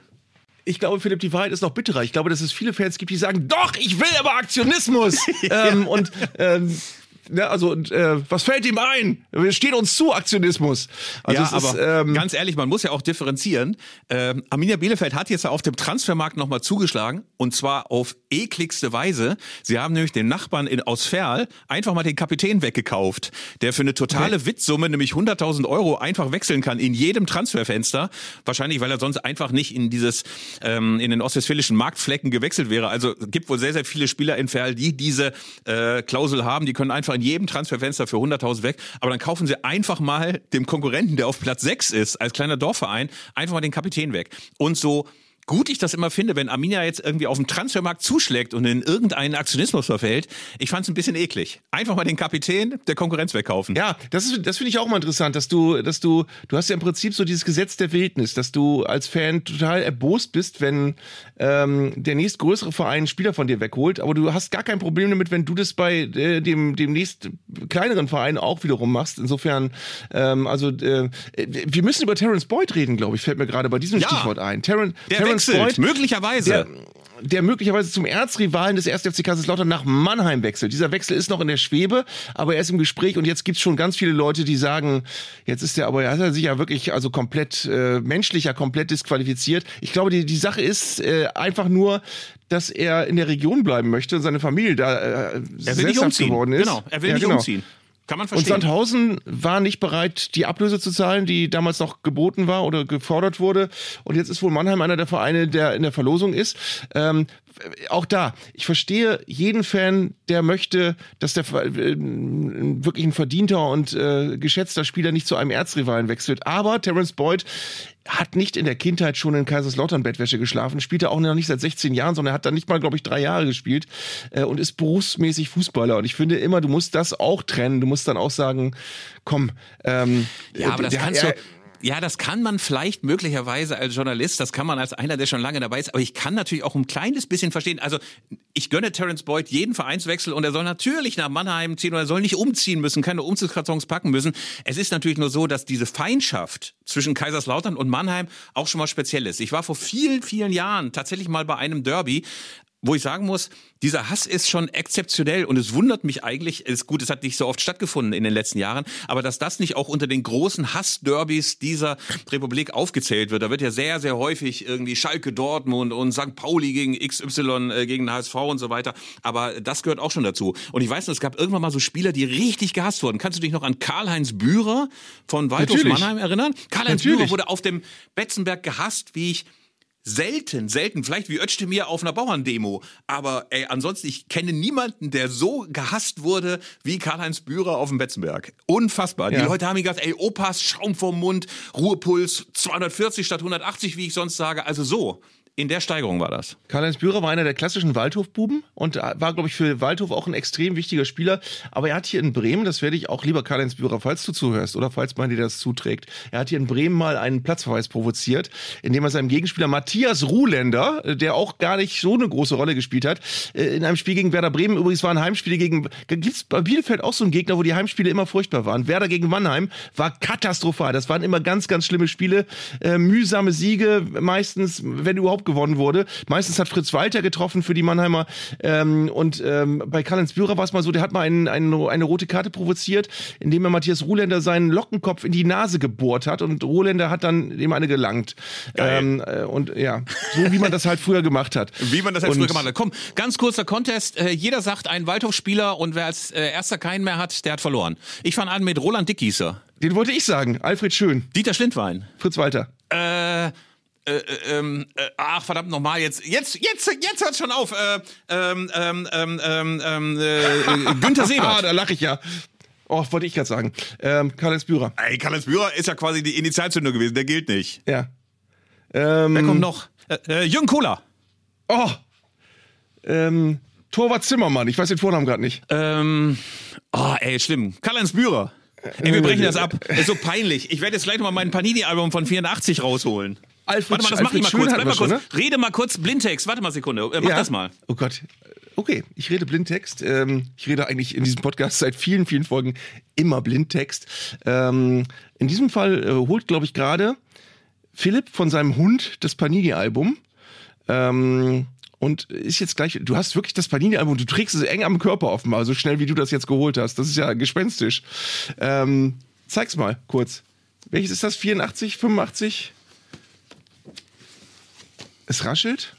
Ich glaube, Philipp, die Wahrheit ist noch bitterer. Ich glaube, dass es viele Fans gibt, die sagen, doch, ich will aber Aktionismus. ähm, und ähm, ne, also und, äh, was fällt ihm ein? Steht uns zu, Aktionismus. Also ja, aber ist, ähm, ganz ehrlich, man muss ja auch differenzieren. Ähm, Arminia Bielefeld hat jetzt auf dem Transfermarkt nochmal zugeschlagen und zwar auf ekligste Weise. Sie haben nämlich den Nachbarn in, aus Ferl einfach mal den Kapitän weggekauft, der für eine totale okay. Witzsumme, nämlich 100.000 Euro, einfach wechseln kann in jedem Transferfenster. Wahrscheinlich, weil er sonst einfach nicht in dieses, ähm, in den ostwestfälischen Marktflecken gewechselt wäre. Also gibt wohl sehr, sehr viele Spieler in Ferl, die diese äh, Klausel haben. Die können einfach in jedem Transferfenster für 100.000 weg. Aber dann kaufen sie einfach mal dem Konkurrenten, der auf Platz 6 ist, als kleiner Dorfverein, einfach mal den Kapitän weg. Und so gut ich das immer finde, wenn Arminia jetzt irgendwie auf dem Transfermarkt zuschlägt und in irgendeinen Aktionismus verfällt. Ich fand es ein bisschen eklig. Einfach mal den Kapitän der Konkurrenz wegkaufen. Ja, das ist, das finde ich auch mal interessant, dass du, dass du, du hast ja im Prinzip so dieses Gesetz der Wildnis, dass du als Fan total erbost bist, wenn ähm, der nächstgrößere Verein einen Spieler von dir wegholt, aber du hast gar kein Problem damit, wenn du das bei äh, dem, dem nächst kleineren Verein auch wiederum machst. Insofern, ähm, also äh, wir müssen über Terence Boyd reden, glaube ich, fällt mir gerade bei diesem ja, Stichwort ein. Terence, der wechselt, Boyd, möglicherweise. Der, der möglicherweise zum Erzrivalen des 1. FC Kaiserslautern nach Mannheim wechselt. Dieser Wechsel ist noch in der Schwebe, aber er ist im Gespräch und jetzt gibt's schon ganz viele Leute, die sagen, jetzt ist er aber, er hat sich ja wirklich also komplett äh, menschlicher, komplett disqualifiziert. Ich glaube, die, die Sache ist äh, einfach nur, dass er in der Region bleiben möchte und seine Familie da äh, er will nicht umziehen. geworden ist. Genau, er will ja, nicht genau. umziehen. Kann man verstehen. Und Sandhausen war nicht bereit, die Ablöse zu zahlen, die damals noch geboten war oder gefordert wurde. Und jetzt ist wohl Mannheim einer der Vereine, der in der Verlosung ist. Ähm, auch da, ich verstehe jeden Fan, der möchte, dass der äh, wirklich ein verdienter und äh, geschätzter Spieler nicht zu einem Erzrivalen wechselt. Aber Terence Boyd hat nicht in der Kindheit schon in Kaiserslautern Bettwäsche geschlafen, spielt er auch noch nicht seit 16 Jahren, sondern er hat dann nicht mal, glaube ich, drei Jahre gespielt äh, und ist berufsmäßig Fußballer. Und ich finde immer, du musst das auch trennen. Du musst dann auch sagen, komm, ähm, ja, aber das der, kannst du ja, das kann man vielleicht möglicherweise als Journalist, das kann man als einer, der schon lange dabei ist, aber ich kann natürlich auch ein kleines bisschen verstehen. Also ich gönne Terence Boyd jeden Vereinswechsel und er soll natürlich nach Mannheim ziehen oder er soll nicht umziehen müssen, keine Umzugskartons packen müssen. Es ist natürlich nur so, dass diese Feindschaft zwischen Kaiserslautern und Mannheim auch schon mal speziell ist. Ich war vor vielen, vielen Jahren tatsächlich mal bei einem Derby wo ich sagen muss, dieser Hass ist schon exzeptionell und es wundert mich eigentlich, ist gut, es hat nicht so oft stattgefunden in den letzten Jahren, aber dass das nicht auch unter den großen Hassderbys dieser Republik aufgezählt wird. Da wird ja sehr, sehr häufig irgendwie Schalke Dortmund und St. Pauli gegen XY, äh, gegen HSV und so weiter. Aber das gehört auch schon dazu. Und ich weiß noch, es gab irgendwann mal so Spieler, die richtig gehasst wurden. Kannst du dich noch an Karl-Heinz Bührer von Waldhof Mannheim erinnern? Karl-Heinz Bührer wurde auf dem Betzenberg gehasst, wie ich selten, selten, vielleicht wie Özdemir auf einer Bauerndemo, aber ey, ansonsten, ich kenne niemanden, der so gehasst wurde wie Karl-Heinz Bührer auf dem Betzenberg. Unfassbar. Ja. Die Leute haben gesagt, ey, Opas, Schaum vom Mund, Ruhepuls 240 statt 180, wie ich sonst sage, also so. In der Steigerung war das. Karl-Heinz Bührer war einer der klassischen Waldhofbuben und war, glaube ich, für Waldhof auch ein extrem wichtiger Spieler. Aber er hat hier in Bremen, das werde ich auch lieber Karl-Heinz Bührer, falls du zuhörst oder falls man dir das zuträgt, er hat hier in Bremen mal einen Platzverweis provoziert, indem er seinem Gegenspieler Matthias Ruhländer, der auch gar nicht so eine große Rolle gespielt hat, äh, in einem Spiel gegen Werder Bremen, übrigens war ein Heimspiel gegen, gibt's bei Bielefeld auch so einen Gegner, wo die Heimspiele immer furchtbar waren. Werder gegen Mannheim war katastrophal. Das waren immer ganz, ganz schlimme Spiele, äh, mühsame Siege, meistens, wenn überhaupt gewonnen wurde. Meistens hat Fritz Walter getroffen für die Mannheimer. Ähm, und ähm, bei Karl-Heinz Bührer war es mal so, der hat mal einen, einen, eine rote Karte provoziert, indem er Matthias Ruhländer seinen Lockenkopf in die Nase gebohrt hat und Ruhländer hat dann dem eine gelangt. Ähm, äh, und ja, so wie man das halt früher gemacht hat. Wie man das halt und, früher gemacht hat. Komm, ganz kurzer Contest. Äh, jeder sagt ein Waldhof-Spieler und wer als äh, erster keinen mehr hat, der hat verloren. Ich fange an mit Roland Dickgießer. Den wollte ich sagen. Alfred Schön. Dieter Schlindwein. Fritz Walter. Äh, äh, äh, ähm, äh, ach verdammt nochmal, jetzt, jetzt, jetzt, jetzt hört's schon auf. Äh, ähm, ähm, ähm, ähm, ähm äh, Günther Siebert. ah, da lache ich ja. Oh, wollte ich gerade sagen. Ähm, Karl-Heinz Bührer. Ey, Karl-Heinz Bührer ist ja quasi die Initialzündung gewesen, der gilt nicht. Ja. Ähm, Wer kommt noch? Äh, äh, Jürgen Kohler. Oh. Ähm, Torwart Zimmermann, ich weiß den Vornamen gerade nicht. Ähm, oh, ey, schlimm. Karl-Heinz Bührer. Ey, wir brechen das ab. Ist so peinlich. Ich werde jetzt gleich nochmal mein Panini-Album von 84 rausholen. Alfred, Warte mal, das mach ich mal kurz. Bleib mal kurz. Ne? Rede mal kurz Blindtext. Warte mal eine Sekunde. Äh, mach ja. das mal. Oh Gott. Okay, ich rede Blindtext. Ähm, ich rede eigentlich in diesem Podcast seit vielen, vielen Folgen immer Blindtext. Ähm, in diesem Fall äh, holt, glaube ich, gerade Philipp von seinem Hund das Panini-Album. Ähm, und ist jetzt gleich, du hast wirklich das Panini-Album, du trägst es eng am Körper offenbar, so schnell wie du das jetzt geholt hast. Das ist ja gespenstisch. Ähm, zeig's mal kurz. Welches ist das? 84, 85? Es raschelt.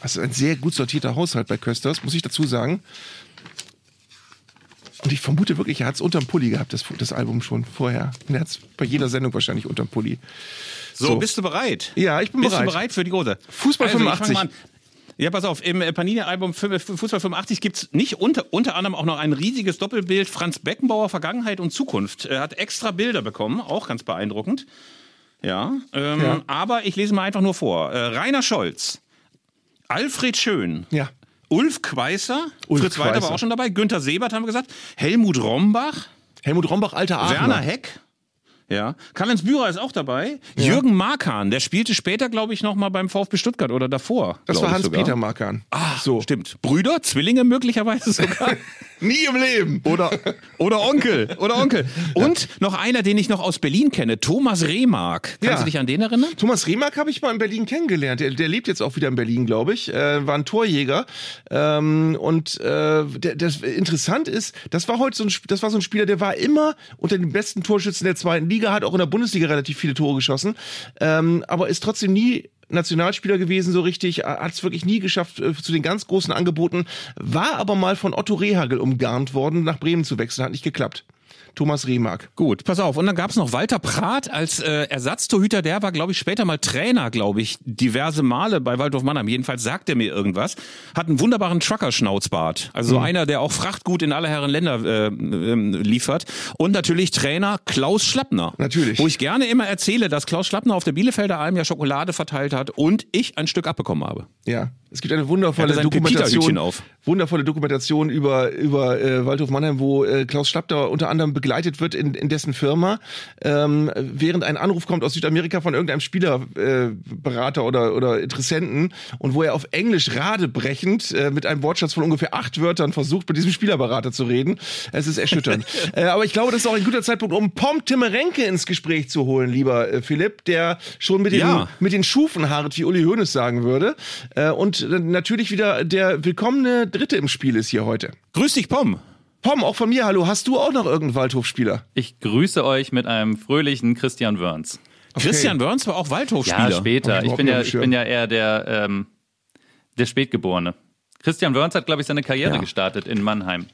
Also ein sehr gut sortierter Haushalt bei Kösters, muss ich dazu sagen. Und ich vermute wirklich, er hat es unterm Pulli gehabt, das, das Album schon vorher. Und er hat es bei jeder Sendung wahrscheinlich unterm Pulli. So, so, bist du bereit? Ja, ich bin bist bereit. Bist du bereit für die große? Fußball also, 85. Ja, pass auf, im Panini-Album Fußball 85 gibt's nicht unter, unter anderem auch noch ein riesiges Doppelbild Franz Beckenbauer Vergangenheit und Zukunft. Er hat extra Bilder bekommen, auch ganz beeindruckend. Ja, ähm, ja. aber ich lese mal einfach nur vor. Äh, Rainer Scholz, Alfred Schön, ja. Ulf Kweißer, Ulf Fritz Walter war auch schon dabei, Günther Sebert haben wir gesagt, Helmut Rombach, Helmut Rombach, alter Aachener. Werner Heck, ja. Karl-Heinz Bührer ist auch dabei. Ja. Jürgen Markan, der spielte später, glaube ich, noch mal beim VfB Stuttgart oder davor. Das war Hans-Peter Markan. Ah, so. Stimmt. Brüder, Zwillinge möglicherweise sogar. Nie im Leben. Oder, oder Onkel. Oder Onkel. Und noch einer, den ich noch aus Berlin kenne, Thomas Rehmark. Kannst ja. du dich an den erinnern? Thomas Rehmark habe ich mal in Berlin kennengelernt. Der, der, lebt jetzt auch wieder in Berlin, glaube ich. Äh, war ein Torjäger. Ähm, und äh, der, das interessant ist, das war heute so ein, das war so ein Spieler, der war immer unter den besten Torschützen der zweiten Liga, hat auch in der Bundesliga relativ viele Tore geschossen, ähm, aber ist trotzdem nie Nationalspieler gewesen, so richtig, hat es wirklich nie geschafft äh, zu den ganz großen Angeboten, war aber mal von Otto Rehagel umgarnt worden, nach Bremen zu wechseln, hat nicht geklappt. Thomas Rehmark. Gut, pass auf. Und dann gab's noch Walter Prath als äh, Ersatztorhüter. Der war, glaube ich, später mal Trainer, glaube ich, diverse Male bei Waldorf Mannheim. Jedenfalls sagt er mir irgendwas. Hat einen wunderbaren Trucker-Schnauzbart. Also so mhm. einer, der auch Frachtgut in alle Herren Länder äh, äh, liefert. Und natürlich Trainer Klaus Schlappner. Natürlich. Wo ich gerne immer erzähle, dass Klaus Schlappner auf der Bielefelder Alm ja Schokolade verteilt hat und ich ein Stück abbekommen habe. Ja, es gibt eine wundervolle Dokumentation, wundervolle Dokumentation über über äh, Waldhof Mannheim, wo äh, Klaus Schlappter unter anderem begleitet wird in, in dessen Firma, ähm, während ein Anruf kommt aus Südamerika von irgendeinem Spielerberater äh, oder oder Interessenten und wo er auf Englisch radebrechend äh, mit einem Wortschatz von ungefähr acht Wörtern versucht, mit diesem Spielerberater zu reden. Es ist erschütternd. äh, aber ich glaube, das ist auch ein guter Zeitpunkt, um Pom Timmerenke ins Gespräch zu holen, lieber äh, Philipp, der schon mit den ja. mit den Schufen hart, wie Uli Hoeneß sagen würde. Äh, und natürlich wieder der willkommene Dritte im Spiel ist hier heute. Grüß dich, Pom. Pom, auch von mir, hallo. Hast du auch noch irgendeinen Waldhofspieler? Ich grüße euch mit einem fröhlichen Christian Wörns. Okay. Christian Wörns war auch Waldhofspieler. Ja, später. Ich bin ja, ich bin ja eher der, ähm, der Spätgeborene. Christian Wörns hat, glaube ich, seine Karriere ja. gestartet in Mannheim.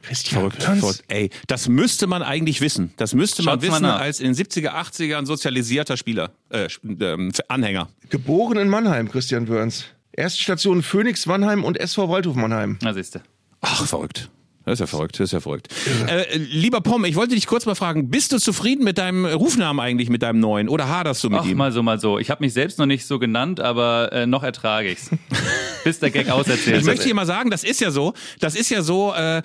Christian Verrückt, Wörns. verrückt. Ey, das müsste man eigentlich wissen. Das müsste man Schaut's mal wissen als in den 70er, 80ern sozialisierter Spieler, äh, ähm, Anhänger. Geboren in Mannheim, Christian Wörns. Erste Station Phoenix Mannheim und SV Waldhof Mannheim. Na, siehste. Ach, verrückt. Das ist ja verrückt, das ist ja verrückt. Äh, lieber Pom, ich wollte dich kurz mal fragen, bist du zufrieden mit deinem Rufnamen eigentlich, mit deinem neuen? Oder haderst du mit Ach, ihm? mal so, mal so. Ich habe mich selbst noch nicht so genannt, aber äh, noch ertrage ich's. Bis der Gag auserzählt Ich möchte hier mal sagen, das ist ja so, das ist ja so äh, äh,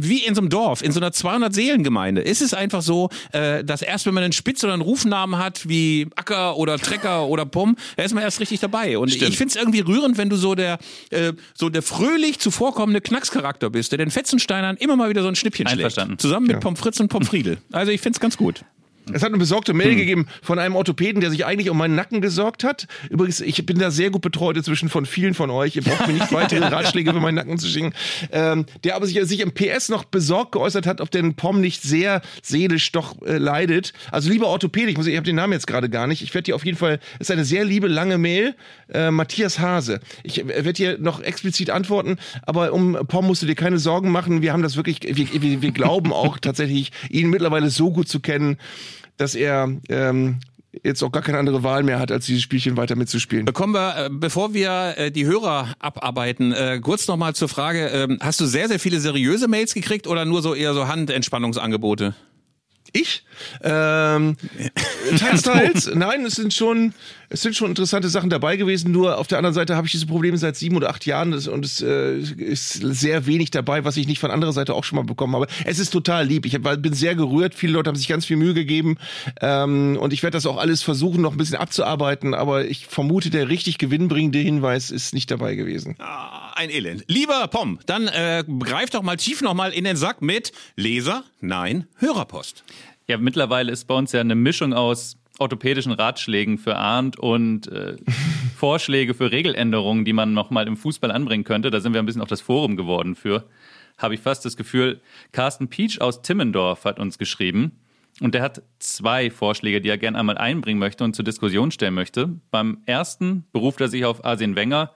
wie in so einem Dorf, in so einer 200 Seelengemeinde. Ist es einfach so, äh, dass erst wenn man einen Spitz- oder einen Rufnamen hat, wie Acker oder Trecker oder Pom, da ist man erst richtig dabei. Und Stimmt. ich finde es irgendwie rührend, wenn du so der äh, so der fröhlich zuvorkommende Knackscharakter bist, der den Fetzensteinern immer mal wieder so ein Schnippchen schlägt. Einverstanden. Zusammen mit Pommes Fritz und Pommes Friedel. Also ich finde es ganz gut. Es hat eine besorgte Mail Hm. gegeben von einem Orthopäden, der sich eigentlich um meinen Nacken gesorgt hat. Übrigens, ich bin da sehr gut betreut inzwischen von vielen von euch. Ihr braucht mir nicht weitere Ratschläge für meinen Nacken zu schicken. Ähm, der aber sich, sich im PS noch besorgt geäußert hat, ob der Pom nicht sehr seelisch doch äh, leidet. Also lieber Orthopäde, ich, muss, ich habe den Namen jetzt gerade gar nicht. Ich werde dir auf jeden Fall, es ist eine sehr liebe lange Mail, äh, Matthias Hase. Ich äh, werde dir noch explizit antworten, aber um Pom musst du dir keine Sorgen machen. Wir haben das wirklich, wir, wir, wir glauben auch tatsächlich, ihn mittlerweile so gut zu kennen, dass er ähm, jetzt auch gar keine andere Wahl mehr hat, als dieses Spielchen weiter mitzuspielen. Kommen wir, äh, bevor wir äh, die Hörer abarbeiten, äh, kurz nochmal zur Frage, ähm, hast du sehr, sehr viele seriöse Mails gekriegt oder nur so eher so Handentspannungsangebote? Ich? Ähm, teils, teils. Nein, es sind schon, es sind schon interessante Sachen dabei gewesen. Nur auf der anderen Seite habe ich diese Probleme seit sieben oder acht Jahren und es äh, ist sehr wenig dabei, was ich nicht von anderer Seite auch schon mal bekommen habe. Es ist total lieb. Ich hab, bin sehr gerührt. Viele Leute haben sich ganz viel Mühe gegeben ähm, und ich werde das auch alles versuchen, noch ein bisschen abzuarbeiten. Aber ich vermute, der richtig gewinnbringende Hinweis ist nicht dabei gewesen. Ah, Ein Elend. Lieber Pom, dann äh, greif doch mal tief nochmal in den Sack mit Leser, nein, Hörerpost. Ja, mittlerweile ist bei uns ja eine Mischung aus orthopädischen Ratschlägen für Arndt und äh, Vorschläge für Regeländerungen, die man nochmal im Fußball anbringen könnte. Da sind wir ein bisschen auch das Forum geworden für. Habe ich fast das Gefühl, Carsten Pietsch aus Timmendorf hat uns geschrieben. Und der hat zwei Vorschläge, die er gerne einmal einbringen möchte und zur Diskussion stellen möchte. Beim ersten beruft er sich auf Arsene Wenger,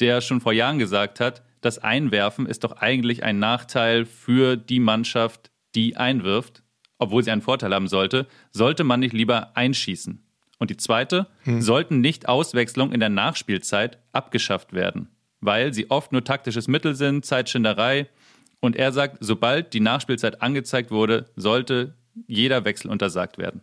der schon vor Jahren gesagt hat, das Einwerfen ist doch eigentlich ein Nachteil für die Mannschaft, die einwirft, obwohl sie einen Vorteil haben sollte, sollte man nicht lieber einschießen. Und die zweite, sollten nicht Auswechslungen in der Nachspielzeit abgeschafft werden, weil sie oft nur taktisches Mittel sind, Zeitschinderei. Und er sagt, sobald die Nachspielzeit angezeigt wurde, sollte jeder Wechsel untersagt werden.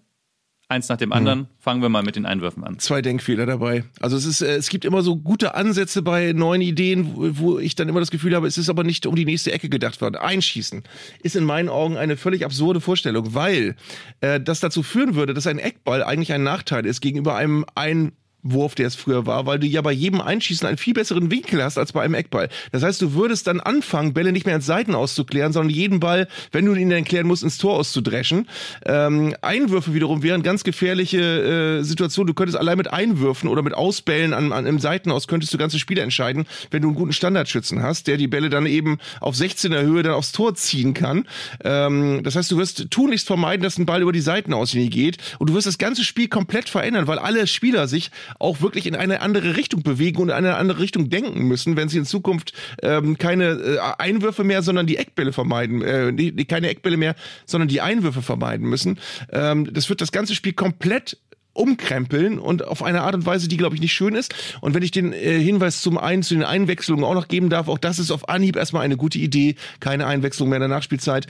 Eins nach dem anderen, fangen wir mal mit den Einwürfen an. zwei Denkfehler dabei. Also es ist, äh, es gibt immer so gute Ansätze bei neuen Ideen, wo, wo ich dann immer das Gefühl habe, es ist aber nicht um die nächste Ecke gedacht worden. Einschießen ist in meinen Augen eine völlig absurde Vorstellung, weil äh, das dazu führen würde, dass ein Eckball eigentlich ein Nachteil ist gegenüber einem ein Wurf, der es früher war, weil du ja bei jedem Einschießen einen viel besseren Winkel hast als bei einem Eckball. Das heißt, du würdest dann anfangen, Bälle nicht mehr ins Seiten auszuklären, sondern jeden Ball, wenn du ihn dann klären musst, ins Tor auszudreschen. Ähm, Einwürfe wiederum wären ganz gefährliche äh, Situationen. Du könntest allein mit Einwürfen oder mit Ausbällen an, an, im Seitenaus könntest du ganze Spiele entscheiden, wenn du einen guten Standardschützen hast, der die Bälle dann eben auf 16er Höhe dann aufs Tor ziehen kann. Ähm, das heißt, du wirst tunlichst vermeiden, dass ein Ball über die Seitenauslinie geht und du wirst das ganze Spiel komplett verändern, weil alle Spieler sich auch wirklich in eine andere Richtung bewegen und in eine andere Richtung denken müssen, wenn sie in Zukunft ähm, keine äh, Einwürfe mehr, sondern die Eckbälle vermeiden, äh, die, die, keine Eckbälle mehr, sondern die Einwürfe vermeiden müssen. Ähm, das wird das ganze Spiel komplett umkrempeln und auf eine Art und Weise, die glaube ich nicht schön ist. Und wenn ich den äh, Hinweis zum einen zu den Einwechslungen auch noch geben darf, auch das ist auf Anhieb erstmal eine gute Idee, keine Einwechslung mehr in der Nachspielzeit.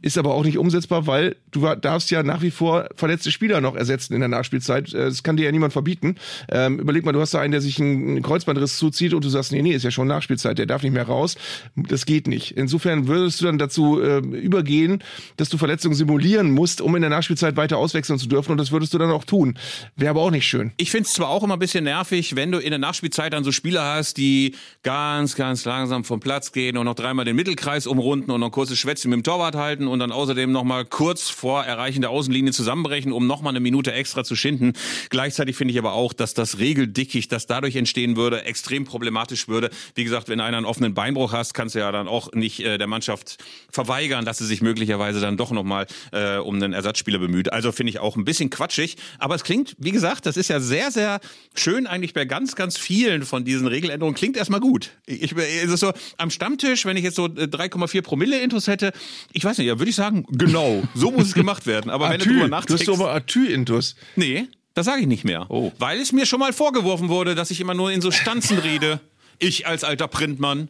Ist aber auch nicht umsetzbar, weil du darfst ja nach wie vor verletzte Spieler noch ersetzen in der Nachspielzeit. Äh, Das kann dir ja niemand verbieten. Ähm, überleg mal, du hast da einen, der sich einen Kreuzbandriss zuzieht und du sagst, nee, nee, ist ja schon Nachspielzeit, der darf nicht mehr raus. Das geht nicht. Insofern würdest du dann dazu äh, übergehen, dass du Verletzungen simulieren musst, um in der Nachspielzeit weiter auswechseln zu dürfen und das würdest du dann auch tun. Wäre aber auch nicht schön. Ich find's zwar auch immer ein bisschen nervig, wenn du in der Nachspielzeit dann so Spieler hast, die ganz, ganz langsam vom Platz gehen und noch dreimal den Mittelkreis umrunden und noch kurzes Schwätzchen mit dem Torwart halten halten und dann außerdem nochmal kurz vor Erreichen der Außenlinie zusammenbrechen, um nochmal eine Minute extra zu schinden. Gleichzeitig finde ich aber auch, dass das Regeldickicht, das dadurch entstehen würde, extrem problematisch würde. Wie gesagt, wenn einer einen offenen Beinbruch hast, kannst du ja dann auch nicht äh, der Mannschaft verweigern, dass sie sich möglicherweise dann doch nochmal äh, um einen Ersatzspieler bemüht. Also finde ich auch ein bisschen quatschig. Aber es klingt, wie gesagt, das ist ja sehr, sehr schön eigentlich bei ganz, ganz vielen von diesen Regeländerungen. Klingt erstmal gut. Ich, es ist so, am Stammtisch, wenn ich jetzt so 3,4 Promille Intus hätte, ich weiß nicht, ja, würde ich sagen, genau, so muss es gemacht werden. Aber wenn du drüber Du nachdenkst. hast doch aber Atü-Intus. Nee, das sage ich nicht mehr. Oh. Weil es mir schon mal vorgeworfen wurde, dass ich immer nur in so Stanzen rede. Ich als alter Printmann.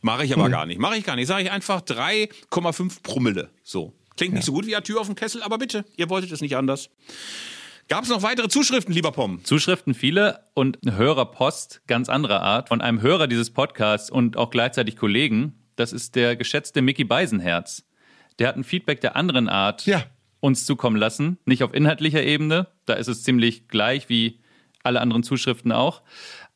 Mache ich aber gar nicht. Mache ich gar nicht. Sage ich einfach 3,5 Promille. So. Klingt nicht so gut wie eine Tür auf dem Kessel, aber bitte, ihr wolltet es nicht anders. Gab es noch weitere Zuschriften, lieber Pom? Zuschriften viele und Hörerpost ganz anderer Art von einem Hörer dieses Podcasts und auch gleichzeitig Kollegen. Das ist der geschätzte Mickey Beisenherz. Der hat ein Feedback der anderen Art Ja. uns zukommen lassen. Nicht auf inhaltlicher Ebene, da ist es ziemlich gleich wie alle anderen Zuschriften auch.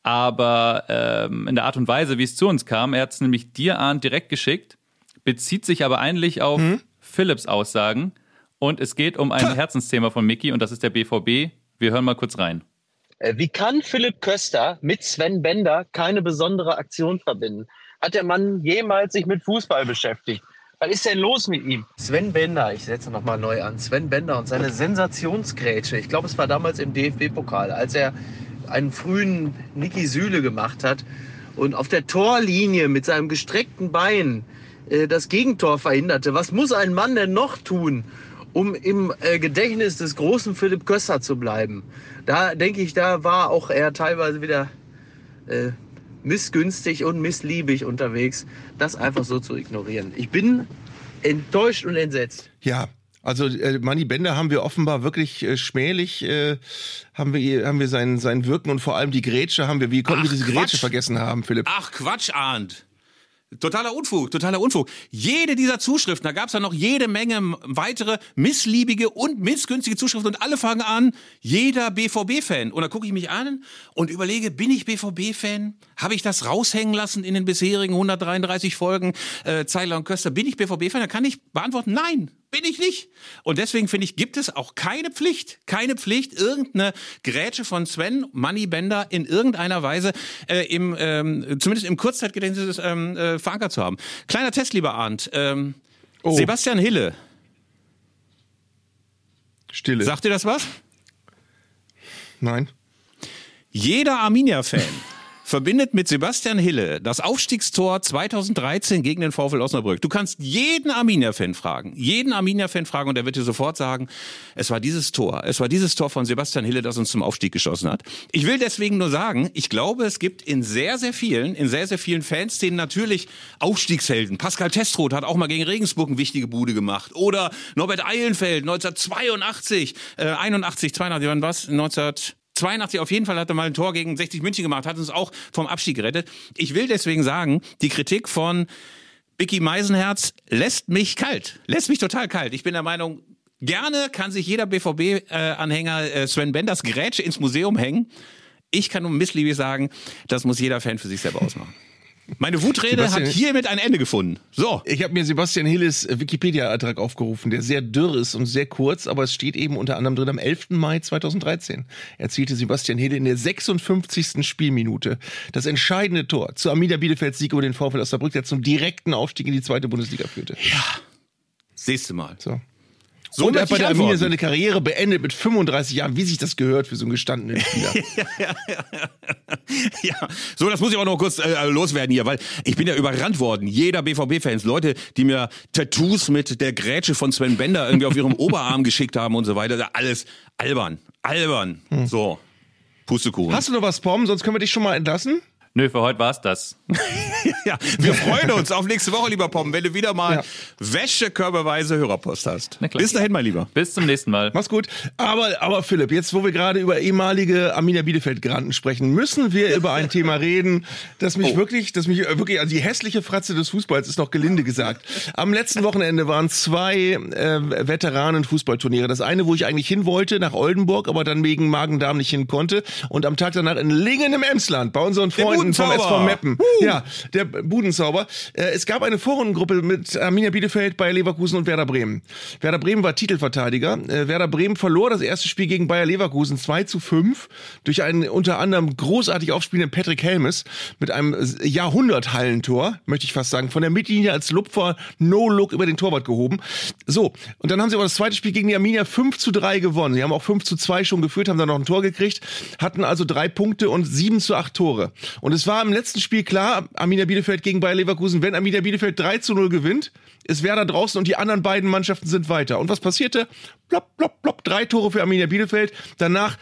Aber ähm, in der Art und Weise, wie es zu uns kam, er hat es nämlich dir, Arndt, direkt geschickt, bezieht sich aber eigentlich auf Philips Aussagen. Und es geht um ein Herzensthema von Mickey und das ist der BVB. Wir hören mal kurz rein. Äh, Wie kann Philipp Köster mit Sven Bender keine besondere Aktion verbinden? Hat der Mann jemals sich mit Fußball beschäftigt? Was ist denn los mit ihm? Sven Bender, ich setze nochmal neu an. Sven Bender und seine Sensationsgrätsche. Ich glaube, es war damals im DFB-Pokal, als er einen frühen Niki Süle gemacht hat und auf der Torlinie mit seinem gestreckten Bein äh, das Gegentor verhinderte. Was muss ein Mann denn noch tun, um im äh, Gedächtnis des großen Philipp Köster zu bleiben? Da denke ich, da war auch er teilweise wieder äh, missgünstig und missliebig unterwegs, das einfach so zu ignorieren. Ich bin enttäuscht und entsetzt. Ja, also äh, Manny Bender haben wir offenbar wirklich äh, schmählich, äh, haben wir haben wir sein, sein Wirken und vor allem die Grätsche haben wir, wie konnten Ach, wir diese Quatsch. Grätsche vergessen haben, Philipp? Ach, Quatsch, Arndt. Totaler Unfug, totaler Unfug. Jede dieser Zuschriften, da gab es ja noch jede Menge weitere missliebige und missgünstige Zuschriften und alle fangen an, jeder BVB-Fan. Und da gucke ich mich an und überlege, bin ich BVB-Fan? Habe ich das raushängen lassen in den bisherigen 133 Folgen äh, Zeiler und Köster? Bin ich BVB-Fan? Da kann ich beantworten, nein, bin ich nicht. Und deswegen finde ich, gibt es auch keine Pflicht, keine Pflicht, irgendeine Grätsche von Sven Moneybender in irgendeiner Weise äh, im, ähm, zumindest im Kurzzeitgedächtnis ähm, äh, verankert zu haben. Kleiner Test, lieber Arndt. Ähm, Oh. Sebastian Hille, Stille. sagt dir das was? Nein. Jeder Arminia-Fan verbindet mit Sebastian Hille das Aufstiegstor 2013 gegen den VfL Osnabrück. Du kannst jeden Arminia-Fan fragen, jeden Arminia-Fan fragen und er wird dir sofort sagen, es war dieses Tor, es war dieses Tor von Sebastian Hille, das uns zum Aufstieg geschossen hat. Ich will deswegen nur sagen, ich glaube, es gibt in sehr, sehr vielen, in sehr, sehr vielen Fanszenen natürlich Aufstiegshelden. Pascal Testroth hat auch mal gegen Regensburg eine wichtige Bude gemacht. Oder Norbert Eilenfeld 1982, äh, 81, 82, wann was? 19 82 auf jeden Fall hat er mal ein Tor gegen 60 München gemacht, hat uns auch vom Abstieg gerettet. Ich will deswegen sagen, die Kritik von Vicky Meisenherz lässt mich kalt, lässt mich total kalt. Ich bin der Meinung, gerne kann sich jeder BVB-Anhänger äh, Sven Benders Grätsche ins Museum hängen. Ich kann nur missliebig sagen, das muss jeder Fan für sich selber ausmachen. Meine Wutrede Sebastian- hat hiermit ein Ende gefunden. So. Ich habe mir Sebastian Hilles äh, Wikipedia-Eintrag aufgerufen, der sehr dürr ist und sehr kurz, aber es steht eben unter anderem drin am 11. Mai 2013 erzielte Sebastian Hille in der 56. Spielminute das entscheidende Tor zu Arminia Bielefelds Sieg über den VfL Osnabrück, der zum direkten Aufstieg in die zweite Bundesliga führte. Siehst du mal. So. So und er hat bei der Arminia seine Karriere beendet mit 35 Jahren, wie sich das gehört für so einen gestandenen Spieler. Ja, so, das muss ich auch noch kurz äh, loswerden hier, weil ich bin ja überrannt worden. Jeder BVB-Fans, Leute, die mir Tattoos mit der Grätsche von Sven Bender irgendwie auf ihrem Oberarm geschickt haben und so weiter. Alles albern, albern. So, Pustekuchen. Hast du noch was, Pom? Sonst können wir dich schon mal entlassen. Nö, für heute war's das. Ja, wir freuen uns auf nächste Woche, lieber Pom, wenn du wieder mal Ja. wäschekörperweise Hörerpost hast. Na klar. Bis dahin, mein Lieber. Bis zum nächsten Mal. Mach's gut. Aber, aber Philipp, jetzt wo wir gerade über ehemalige Arminia Bielefeld-Granten sprechen, müssen wir über ein Thema reden, das mich wirklich, das mich wirklich, also die hässliche Fratze des Fußballs ist noch gelinde gesagt. Am letzten Wochenende waren zwei äh, Veteranen-Fußballturniere. Das eine, wo ich eigentlich hin wollte, nach Oldenburg, aber dann wegen Magen-Darm nicht hin konnte. Und am Tag danach in Lingen im Emsland, bei unseren Freunden vom Budenzauber. SV Meppen. Ja, der Budenzauber. Äh, es gab eine Vorrundengruppe mit Arminia Bielefeld, Bayer Leverkusen und Werder Bremen. Werder Bremen war Titelverteidiger. Äh, Werder Bremen verlor das erste Spiel gegen Bayer Leverkusen 2 zu 5 durch einen unter anderem großartig aufspielenden Patrick Helmes mit einem Jahrhunderthallentor, möchte ich fast sagen, von der Mittellinie als Lupfer No-Look über den Torwart gehoben. So, und dann haben sie aber das zweite Spiel gegen die Arminia 5 zu 3 gewonnen. Sie haben auch 5 zu 2 schon geführt, haben dann noch ein Tor gekriegt, hatten also drei Punkte und 7 zu 8 Tore. Und es war im letzten Spiel klar, Arminia Bielefeld gegen Bayer Leverkusen, wenn Arminia Bielefeld 3 zu 0 gewinnt, ist Werder draußen und die anderen beiden Mannschaften sind weiter. Und was passierte? Plopp, plopp, plopp, drei Tore für Arminia Bielefeld. Danach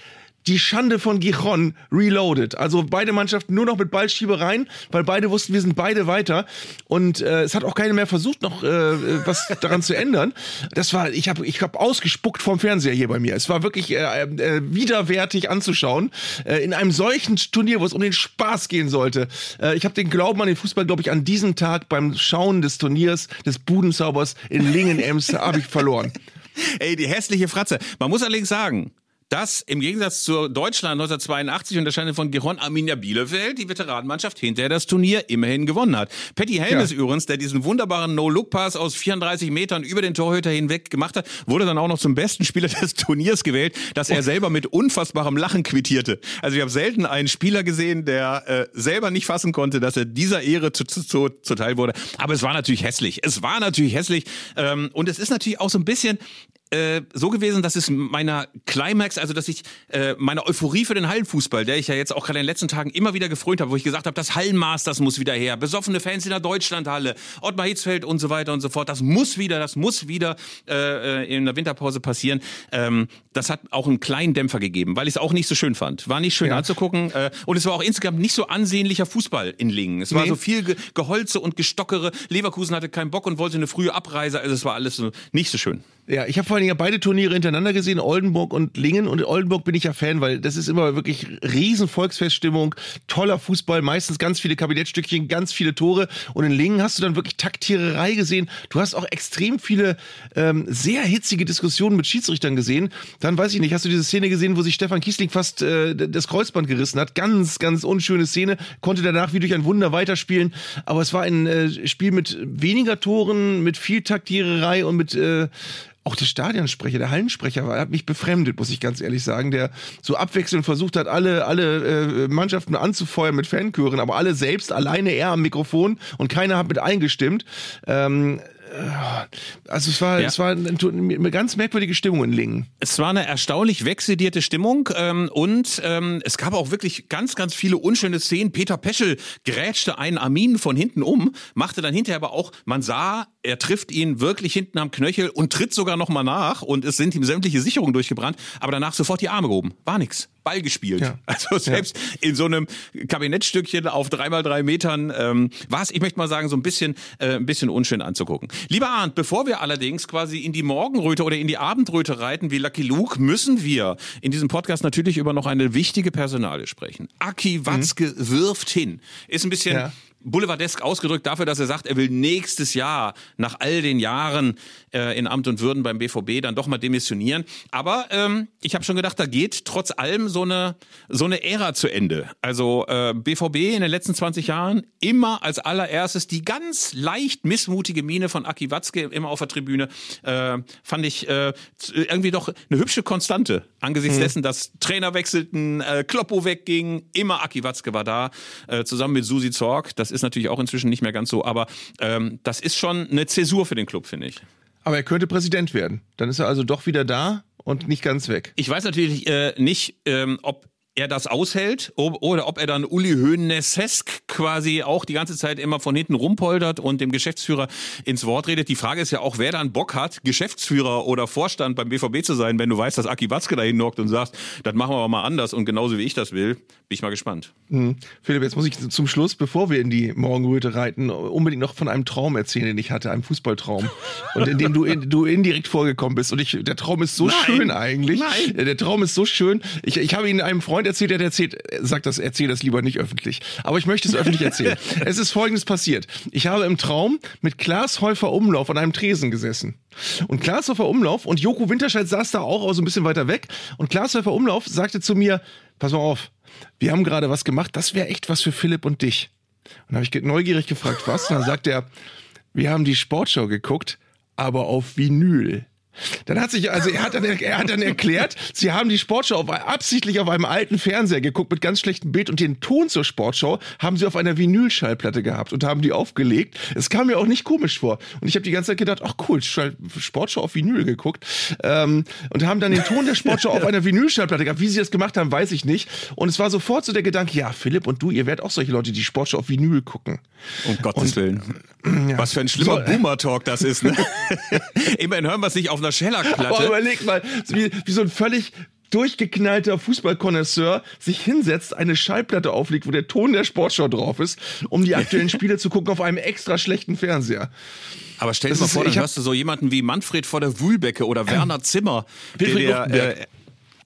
die Schande von Gijon reloaded. Also beide Mannschaften nur noch mit Ballschiebereien, weil beide wussten, wir sind beide weiter. Und äh, es hat auch keiner mehr versucht, noch äh, was daran zu ändern. Das war, ich habe ich hab ausgespuckt vom Fernseher hier bei mir. Es war wirklich äh, äh, widerwärtig anzuschauen. Äh, in einem solchen Turnier, wo es um den Spaß gehen sollte. Äh, ich habe den Glauben an den Fußball, glaube ich, an diesem Tag beim Schauen des Turniers des Budenzaubers in Lingen-Ems habe ich verloren. Ey, die hässliche Fratze. Man muss allerdings sagen, dass im Gegensatz zu Deutschland 1982 unterscheidet von Giron Arminia Bielefeld die Veteranenmannschaft hinterher das Turnier immerhin gewonnen hat. Patty Helmes Ja. übrigens, der diesen wunderbaren No-Look-Pass aus 34 Metern über den Torhüter hinweg gemacht hat, wurde dann auch noch zum besten Spieler des Turniers gewählt, dass er selber mit unfassbarem Lachen quittierte. Also ich habe selten einen Spieler gesehen, der äh, selber nicht fassen konnte, dass er dieser Ehre zu, zu, zu, zuteil wurde. Aber es war natürlich hässlich. Es war natürlich hässlich. Ähm, und es ist natürlich auch so ein bisschen äh, so gewesen, dass es meiner Climax, also dass ich äh, meine Euphorie für den Hallenfußball, der ich ja jetzt auch gerade in den letzten Tagen immer wieder gefreut habe, wo ich gesagt habe, das Hallenmasters muss wieder her, besoffene Fans in der Deutschlandhalle, Ottmar Hitzfeld und so weiter und so fort, das muss wieder, das muss wieder äh, äh, in der Winterpause passieren. Ähm, das hat auch einen kleinen Dämpfer gegeben, weil ich es auch nicht so schön fand. War nicht schön Ja. anzugucken äh, und es war auch insgesamt nicht so ansehnlicher Fußball in Lingen. Es war Nee. so viel Ge Geholze und Gestockere. Leverkusen hatte keinen Bock und wollte eine frühe Abreise, also es war alles so nicht so schön. Ja, ich habe vor allen Dingen ja beide Turniere hintereinander gesehen, Oldenburg und Lingen. Und in Oldenburg bin ich ja Fan, weil das ist immer wirklich riesen Volksfeststimmung, toller Fußball, meistens ganz viele Kabinettstückchen, ganz viele Tore. Und in Lingen hast du dann wirklich Taktiererei gesehen. Du hast auch extrem viele ähm, sehr hitzige Diskussionen mit Schiedsrichtern gesehen. Dann weiß ich nicht, hast du diese Szene gesehen, wo sich Stefan Kiesling fast äh, das Kreuzband gerissen hat? Ganz, ganz unschöne Szene. Konnte danach wie durch ein Wunder weiterspielen. Aber es war ein äh, Spiel mit weniger Toren, mit viel Taktiererei und mit äh, auch der Stadionsprecher, der Hallensprecher war, hat mich befremdet, muss ich ganz ehrlich sagen, der so abwechselnd versucht hat, alle, alle äh, Mannschaften anzufeuern mit Fanchören, aber alle selbst alleine er am Mikrofon und keiner hat mit eingestimmt. Ähm, äh, also es war, Ja. es war eine, eine ganz merkwürdige Stimmung in Lingen. Es war eine erstaunlich wegsedierte Stimmung ähm, und ähm, es gab auch wirklich ganz, ganz viele unschöne Szenen. Peter Peschel grätschte einen Armin von hinten um, machte dann hinterher aber auch, man sah, er trifft ihn wirklich hinten am Knöchel und tritt sogar nochmal nach und es sind ihm sämtliche Sicherungen durchgebrannt, aber danach sofort die Arme gehoben. War nix. Ball gespielt. Ja. Also selbst in so einem Kabinettstückchen auf drei mal drei Metern ähm, war es, ich möchte mal sagen, so ein bisschen, äh, ein bisschen unschön anzugucken. Lieber Arndt, bevor wir allerdings quasi in die Morgenröte oder in die Abendröte reiten wie Lucky Luke, müssen wir in diesem Podcast natürlich über noch eine wichtige Personale sprechen. Aki Watzke wirft hin. Ist ein bisschen Ja. Boulevardesk ausgedrückt dafür, dass er sagt, er will nächstes Jahr nach all den Jahren äh, in Amt und Würden beim BVB dann doch mal demissionieren. Aber ähm, ich habe schon gedacht, da geht trotz allem so eine so eine Ära zu Ende. Also äh, BVB in den letzten 20 Jahren immer als allererstes die ganz leicht missmutige Miene von Aki Watzke immer auf der Tribüne äh, fand ich äh, irgendwie doch eine hübsche Konstante angesichts dessen, dass Trainer wechselten, äh, Kloppo wegging, immer Aki Watzke war da, äh, zusammen mit Susi Zorg. Das ist natürlich auch inzwischen nicht mehr ganz so, aber ähm, das ist schon eine Zäsur für den Club, finde ich. Aber er könnte Präsident werden. Dann ist er also doch wieder da und nicht ganz weg. Ich weiß natürlich äh, nicht, ähm, ob er das aushält ob, oder ob er dann Uli Hoeneßesk quasi auch die ganze Zeit immer von hinten rumpoltert und dem Geschäftsführer ins Wort redet. Die Frage ist ja auch, wer dann Bock hat, Geschäftsführer oder Vorstand beim BVB zu sein, wenn du weißt, dass Aki Watzke da hinhockt und sagst, das machen wir aber mal anders und genauso wie ich das will. Bin ich mal gespannt. Hm. Philipp, jetzt muss ich zum Schluss, bevor wir in die Morgenröte reiten, unbedingt noch von einem Traum erzählen, den ich hatte, einem Fußballtraum. Und in dem du, in, du indirekt vorgekommen bist. Und ich, der Traum ist so Nein. schön eigentlich. Nein. Der Traum ist so schön. Ich, ich habe ihn einem Freund erzählt, der hat erzählt, er sagt das, erzähl das lieber nicht öffentlich. Aber ich möchte es öffentlich erzählen. es ist folgendes passiert. Ich habe im Traum mit Klaas Häufer Umlauf an einem Tresen gesessen. Und Klaas Häufer Umlauf und Joko Winterscheid saß da auch, aber so ein bisschen weiter weg. Und Klaas Häufer Umlauf sagte zu mir, pass mal auf, wir haben gerade was gemacht, das wäre echt was für Philipp und dich. Und habe ich neugierig gefragt, was? Und dann sagt er, wir haben die Sportschau geguckt, aber auf Vinyl. Dann hat sich, also er hat dann, er hat dann erklärt, sie haben die Sportschau auf, absichtlich auf einem alten Fernseher geguckt mit ganz schlechtem Bild und den Ton zur Sportschau haben sie auf einer Vinylschallplatte gehabt und haben die aufgelegt. Es kam mir auch nicht komisch vor. Und ich habe die ganze Zeit gedacht, ach cool, Sportschau auf Vinyl geguckt ähm, und haben dann den Ton der Sportschau auf einer Vinylschallplatte gehabt. Wie sie das gemacht haben, weiß ich nicht. Und es war sofort so der Gedanke, ja, Philipp und du, ihr werdet auch solche Leute, die Sportschau auf Vinyl gucken. Um Gottes und, Willen. Ja. Was für ein schlimmer so, Boomer-Talk das ist. Ne? Immerhin hören wir es nicht auf einer Schellackplatte. Aber überleg mal, wie, wie so ein völlig durchgeknallter Fußballkonnoisseur sich hinsetzt, eine Schallplatte auflegt, wo der Ton der Sportschau drauf ist, um die aktuellen Spiele zu gucken auf einem extra schlechten Fernseher. Aber stell dir mal vor, dann hörst du so jemanden wie Manfred vor der Wühlbecke oder Werner Zimmer, der, der äh,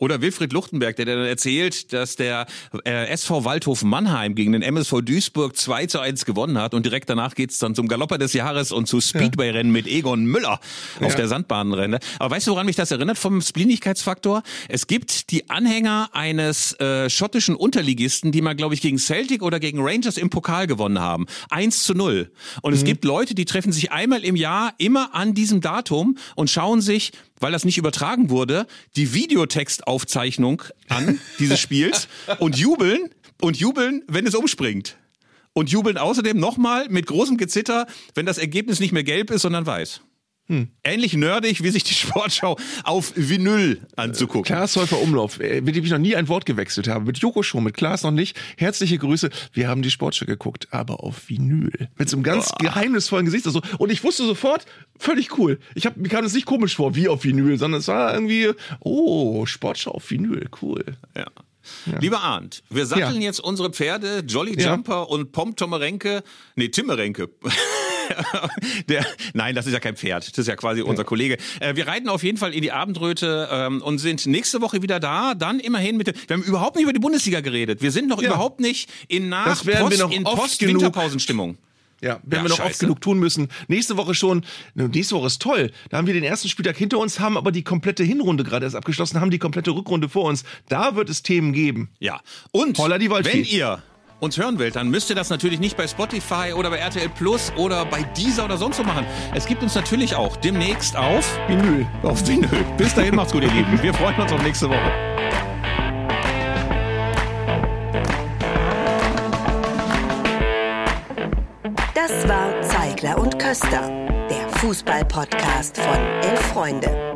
oder Wilfried Luchtenberg, der dann erzählt, dass der äh, SV Waldhof Mannheim gegen den MSV Duisburg 2 zu 1 gewonnen hat und direkt danach geht's dann zum Galopper des Jahres und zu Speedway-Rennen mit Egon Müller auf ja. der Sandbahnrenne. Aber weißt du, woran mich das erinnert vom Splinigkeitsfaktor? Es gibt die Anhänger eines äh, schottischen Unterligisten, die mal, glaube ich, gegen Celtic oder gegen Rangers im Pokal gewonnen haben. 1 zu 0. Und mhm. es gibt Leute, die treffen sich einmal im Jahr immer an diesem Datum und schauen sich weil das nicht übertragen wurde, die Videotextaufzeichnung an dieses Spiels und jubeln und jubeln, wenn es umspringt. Und jubeln außerdem nochmal mit großem Gezitter, wenn das Ergebnis nicht mehr gelb ist, sondern weiß. Hm. Ähnlich nerdig, wie sich die Sportschau auf Vinyl anzugucken. Klaas Häufer Umlauf, äh, mit dem ich noch nie ein Wort gewechselt habe. Mit Joko schon, mit Klaas noch nicht. Herzliche Grüße. Wir haben die Sportschau geguckt, aber auf Vinyl. Mit so einem ganz Boah. geheimnisvollen Gesicht. Also, und ich wusste sofort, völlig cool. Ich hab, mir kam es nicht komisch vor, wie auf Vinyl, sondern es war irgendwie, oh, Sportschau auf Vinyl, cool. Ja. Ja. Lieber Arndt, wir satteln ja. jetzt unsere Pferde Jolly Jumper ja. und Pom Tomerenke, nee, Timmerenke. der, nein, das ist ja kein Pferd. Das ist ja quasi unser Kollege. Äh, wir reiten auf jeden Fall in die Abendröte ähm, und sind nächste Woche wieder da. Dann immerhin mit. Wir haben überhaupt nicht über die Bundesliga geredet. Wir sind noch ja. überhaupt nicht in nach Post, in Post-Winterpausenstimmung. Ja, werden ja, wir noch scheiße. oft genug tun müssen. Nächste Woche schon, nächste Woche ist toll. Da haben wir den ersten Spieltag hinter uns, haben aber die komplette Hinrunde gerade erst abgeschlossen, haben die komplette Rückrunde vor uns. Da wird es Themen geben. Ja. Und wenn ihr uns hören wollt, dann müsst ihr das natürlich nicht bei Spotify oder bei RTL Plus oder bei Deezer oder sonst so machen. Es gibt uns natürlich auch demnächst auf Vinyl. Auf Vinyl. Bis dahin macht's gut, ihr Lieben. Wir freuen uns auf nächste Woche. Das war Zeigler und Köster, der Fußball-Podcast von Elf Freunde.